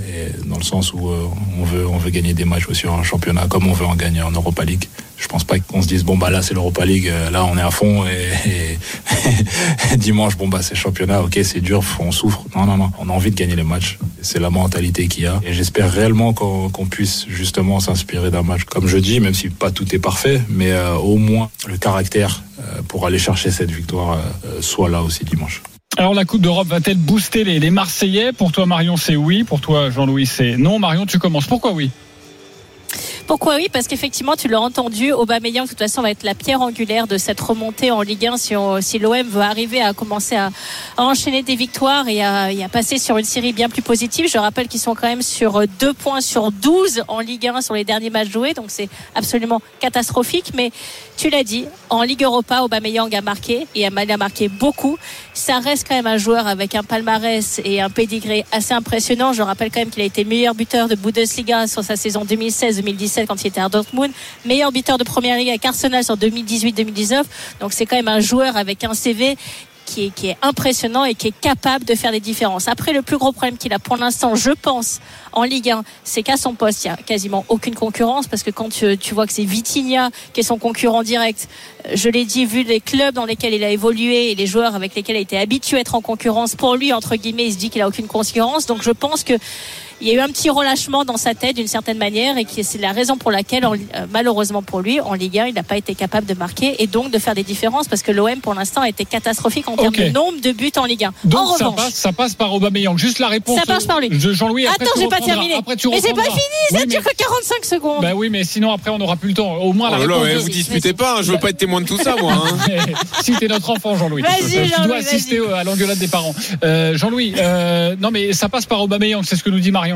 dans le sens où euh, on veut on veut gagner des matchs aussi en championnat, comme on veut en gagner en Europa League. Je pense pas qu'on se dise bon bah là c'est l'Europa League, euh, là on est à fond et, dimanche bon bah c'est championnat, ok c'est dur, on souffre. Non non non, on a envie de gagner les matchs. C'est la mentalité qu'il y a et j'espère réellement qu'on puisse justement s'inspirer d'un match comme je dis, même si pas tout est parfait, mais euh, au moins le caractère pour aller chercher cette victoire soit là aussi dimanche. Alors la Coupe d'Europe va-t-elle booster les, Marseillais? Pour toi Marion c'est oui, pour toi Jean-Louis c'est non. Marion tu commences. Pourquoi oui? Pourquoi oui? Parce qu'effectivement, tu l'as entendu, Aubameyang, de toute façon, va être la pierre angulaire de cette remontée en Ligue 1 si, l'OM veut arriver à commencer à, enchaîner des victoires et à, passer sur une série bien plus positive. Je rappelle qu'ils sont quand même sur deux points sur 12 en Ligue 1 sur les derniers matchs joués, donc c'est absolument catastrophique. Mais tu l'as dit, en Ligue Europa, Aubameyang a marqué et a marqué beaucoup. Ça reste quand même un joueur avec un palmarès et un pédigré assez impressionnant. Je rappelle quand même qu'il a été meilleur buteur de Bundesliga sur sa saison 2016-2017 quand il était à Dortmund, meilleur buteur de Première Ligue avec Arsenal sur 2018-2019. Donc c'est quand même un joueur avec un CV qui est, impressionnant et qui est capable de faire des différences. Après, le plus gros problème qu'il a pour l'instant, je pense, en Ligue 1, c'est qu'à son poste, il n'y a quasiment aucune concurrence parce que quand tu, tu vois que c'est Vitinha qui est son concurrent direct, euh, je l'ai dit, vu les clubs dans lesquels il a évolué et les joueurs avec lesquels il a été habitué à être en concurrence, pour lui, entre guillemets, il se dit qu'il a aucune concurrence. Donc je pense que il y a eu un petit relâchement dans sa tête d'une certaine manière et c'est la raison pour laquelle, euh, malheureusement pour lui, en Ligue 1, il n'a pas été capable de marquer et donc de faire des différences parce que l'OM pour l'instant a été catastrophique en termes de nombre de buts en Ligue 1. Donc en ça revanche, passe, ça passe par Aubameyang. Juste la réponse. Ça passe par lui. de Jean-Louis. Attends, j'ai pas terminé. Après, tu mais c'est pas fini, ça Oui, dure que 45 secondes. Bah oui, mais sinon après on n'aura plus le temps. Au moins la Oh là là, réponse de- vous disputez pas, hein, je veux pas être témoin de tout ça, moi. hein. si t'es notre enfant, Jean-Louis. Vas-y, tu Jean-Louis, dois assister à l'engueulade des parents. Euh, Jean-Louis, euh, non mais ça passe par Aubameyang, c'est ce que nous dit Marion.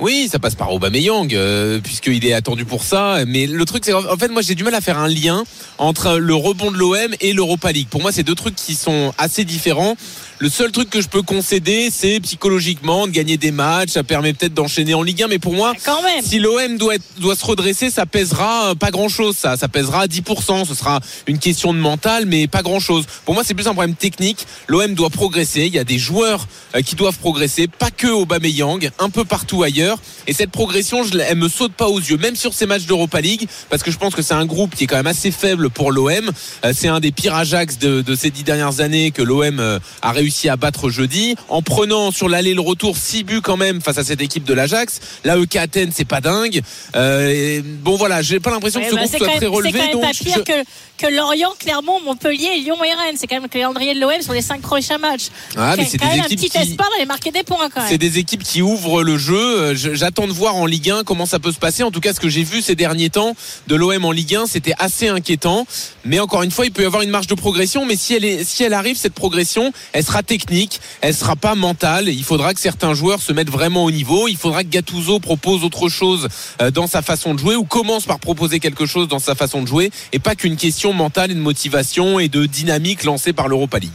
Oui, ça passe par Aubameyang, euh, puisqu'il est attendu pour ça. Mais le truc, c'est qu'en fait, moi, j'ai du mal à faire un lien entre le rebond de l'OM et l'Europa League. Pour moi, c'est deux trucs qui sont assez différents. Le seul truc que je peux concéder, c'est psychologiquement de gagner des matchs. Ça permet peut-être d'enchaîner en Ligue 1. Mais pour moi, Quand même. si l'OM doit, être- doit se redresser, ça pèsera euh, pas grand-chose. Ça, ça pèsera 10%. Ce sera une question de mental, mais pas grand-chose. Pour moi, c'est plus un problème technique. L'OM doit progresser. Il y a des joueurs euh, qui doivent progresser, pas que Aubameyang, un peu partout ailleurs. Et cette progression, je, elle me saute pas aux yeux, même sur ces matchs d'Europa League, parce que je pense que c'est un groupe qui est quand même assez faible pour l'OM. Euh, c'est un des pires Ajax de, de ces dix dernières années que l'OM a réussi à battre jeudi, en prenant sur l'aller le retour six buts quand même face à cette équipe de l'Ajax. Là, EK Athènes, c'est pas dingue. Euh, et bon voilà, j'ai pas l'impression Ouais, que ce bah, groupe soit très même, c'est relevé. quand même pas je- pire que, que Lorient, Clermont, Montpellier, Lyon et Rennes. C'est quand même le calendrier de l'OM sur les cinq prochains matchs. Ah, mais Quand c'est même des un équipes petit qui- espoir d'aller marquer des points quand même. C'est des équipes qui ouvrent le jeu. Euh, je- J'attends de voir en Ligue 1 comment ça peut se passer. En tout cas, ce que j'ai vu ces derniers temps de l'OM en Ligue 1, c'était assez inquiétant. Mais encore une fois, il peut y avoir une marge de progression. Mais si elle, est, si elle arrive, cette progression, elle sera technique, elle sera pas mentale. Il faudra que certains joueurs se mettent vraiment au niveau. Il faudra que Gattuso propose autre chose euh, dans sa façon de jouer ou commence par proposer quelque chose dans sa façon de jouer et pas qu'une question mentale et de motivation et de dynamique lancée par l'Europa League.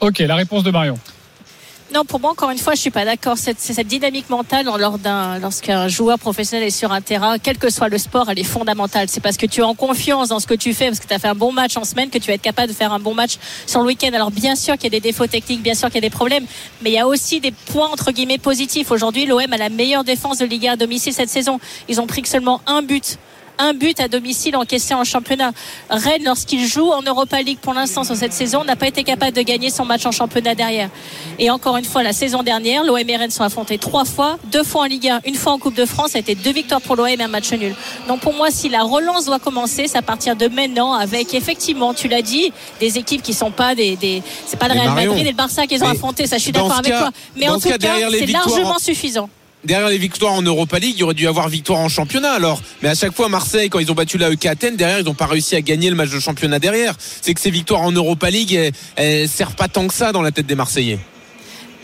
Ok, la réponse de Marion. Non, pour moi, encore une fois, je suis pas d'accord. Cette, c'est cette dynamique mentale dans- lors d'un, lorsqu'un joueur professionnel est sur un terrain, quel que soit le sport, elle est fondamentale. C'est parce que tu es en confiance dans ce que tu fais, parce que tu as fait un bon match en semaine, que tu vas être capable de faire un bon match sur le week-end. Alors, bien sûr qu'il y a des défauts techniques, bien sûr qu'il y a des problèmes, mais il y a aussi des points, entre guillemets, positifs. Aujourd'hui, l'OM a la meilleure défense de Ligue 1 à domicile cette saison. Ils ont pris que seulement un but un but à domicile encaissé en championnat. Rennes, lorsqu'il joue en Europa League pour l'instant sur cette saison, n'a pas été capable de gagner son match en championnat derrière. Et encore une fois, la saison dernière, l'OM et Rennes sont affrontés trois fois, deux fois en Ligue 1, une fois en Coupe de France. Ça a été deux victoires pour l'OM et un match nul. Donc pour moi, si la relance doit commencer, c'est à partir de maintenant, avec effectivement, tu l'as dit, des équipes qui sont pas des, des c'est pas le Real Madrid et le Barça qu'ils ont affronté. Ça, je suis d'accord avec toi. Mais en tout cas, c'est largement en- suffisant. Derrière les victoires en Europa League, il y aurait dû y avoir victoire en championnat alors. Mais à chaque fois, Marseille, quand ils ont battu la EK Athènes, derrière, ils n'ont pas réussi à gagner le match de championnat derrière. C'est que ces victoires en Europa League, elles, elles servent pas tant que ça dans la tête des Marseillais.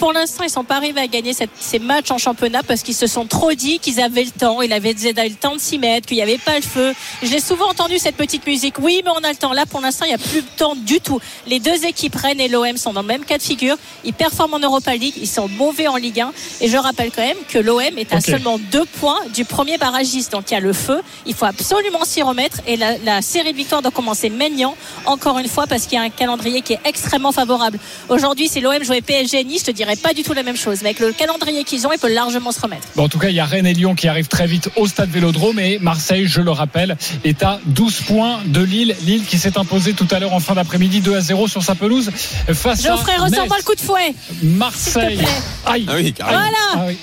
Pour l'instant, ils sont pas arrivés à gagner cette- ces matchs en championnat parce qu'ils se sont trop dit qu'ils avaient le temps. Ils avaient déjà le temps de s'y mettre, qu'il n'y avait pas le feu. J'ai souvent entendu cette petite musique. Oui, mais on a le temps. Là, pour l'instant, il n'y a plus de temps du tout. Les deux équipes, Rennes et l'OM, sont dans le même cas de figure. Ils performent en Europa League. Ils sont mauvais en Ligue 1. Et je rappelle quand même que l'OM est à seulement deux points du premier barragiste. Donc, il y a le feu. Il faut absolument s'y remettre. Et la, la série de victoires doit commencer maintenant, encore une fois, parce qu'il y a un calendrier qui est extrêmement favorable. Aujourd'hui, si l'OM jouait PSG Nice, je te dirais pas du tout la même chose. Mais avec le calendrier qu'ils ont, ils peuvent largement se remettre. Bon, en tout cas, il y a Rennes et Lyon qui arrivent très vite au stade Vélodrome et Marseille, je le rappelle, est à 12 points de Lille. Lille qui s'est imposé tout à l'heure en fin d'après-midi 2 à 0 sur sa pelouse face Geoffrey, à Metz. le coup de fouet. Marseille. Aïe. Ah oui, carrément. Voilà.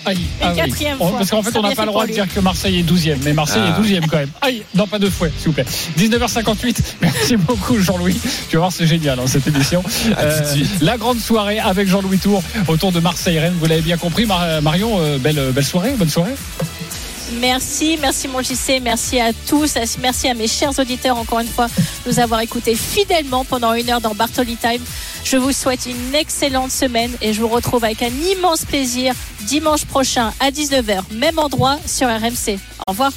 Ah aïe, ah oui. quatrième On- fois. Parce qu'en fait, Ça on n'a pas le droit de dire que Marseille est 12e, mais Marseille Ah. est 12e quand même. Aïe, non, pas de fouet, s'il vous plaît. 19h58, merci beaucoup Jean-Louis. Tu vas voir, c'est génial hein, cette émission. Suite. la grande soirée avec Jean-Louis Tour autour de Marseille-Rennes, vous l'avez bien compris. Mar- Marion, euh, belle, belle soirée, bonne soirée. Merci, merci mon JC, merci à tous, merci à mes chers auditeurs encore une fois de nous avoir écoutés fidèlement pendant une heure dans Bartoli Time. Je vous souhaite une excellente semaine et je vous retrouve avec un immense plaisir dimanche prochain à 19h, même endroit sur RMC. Au revoir.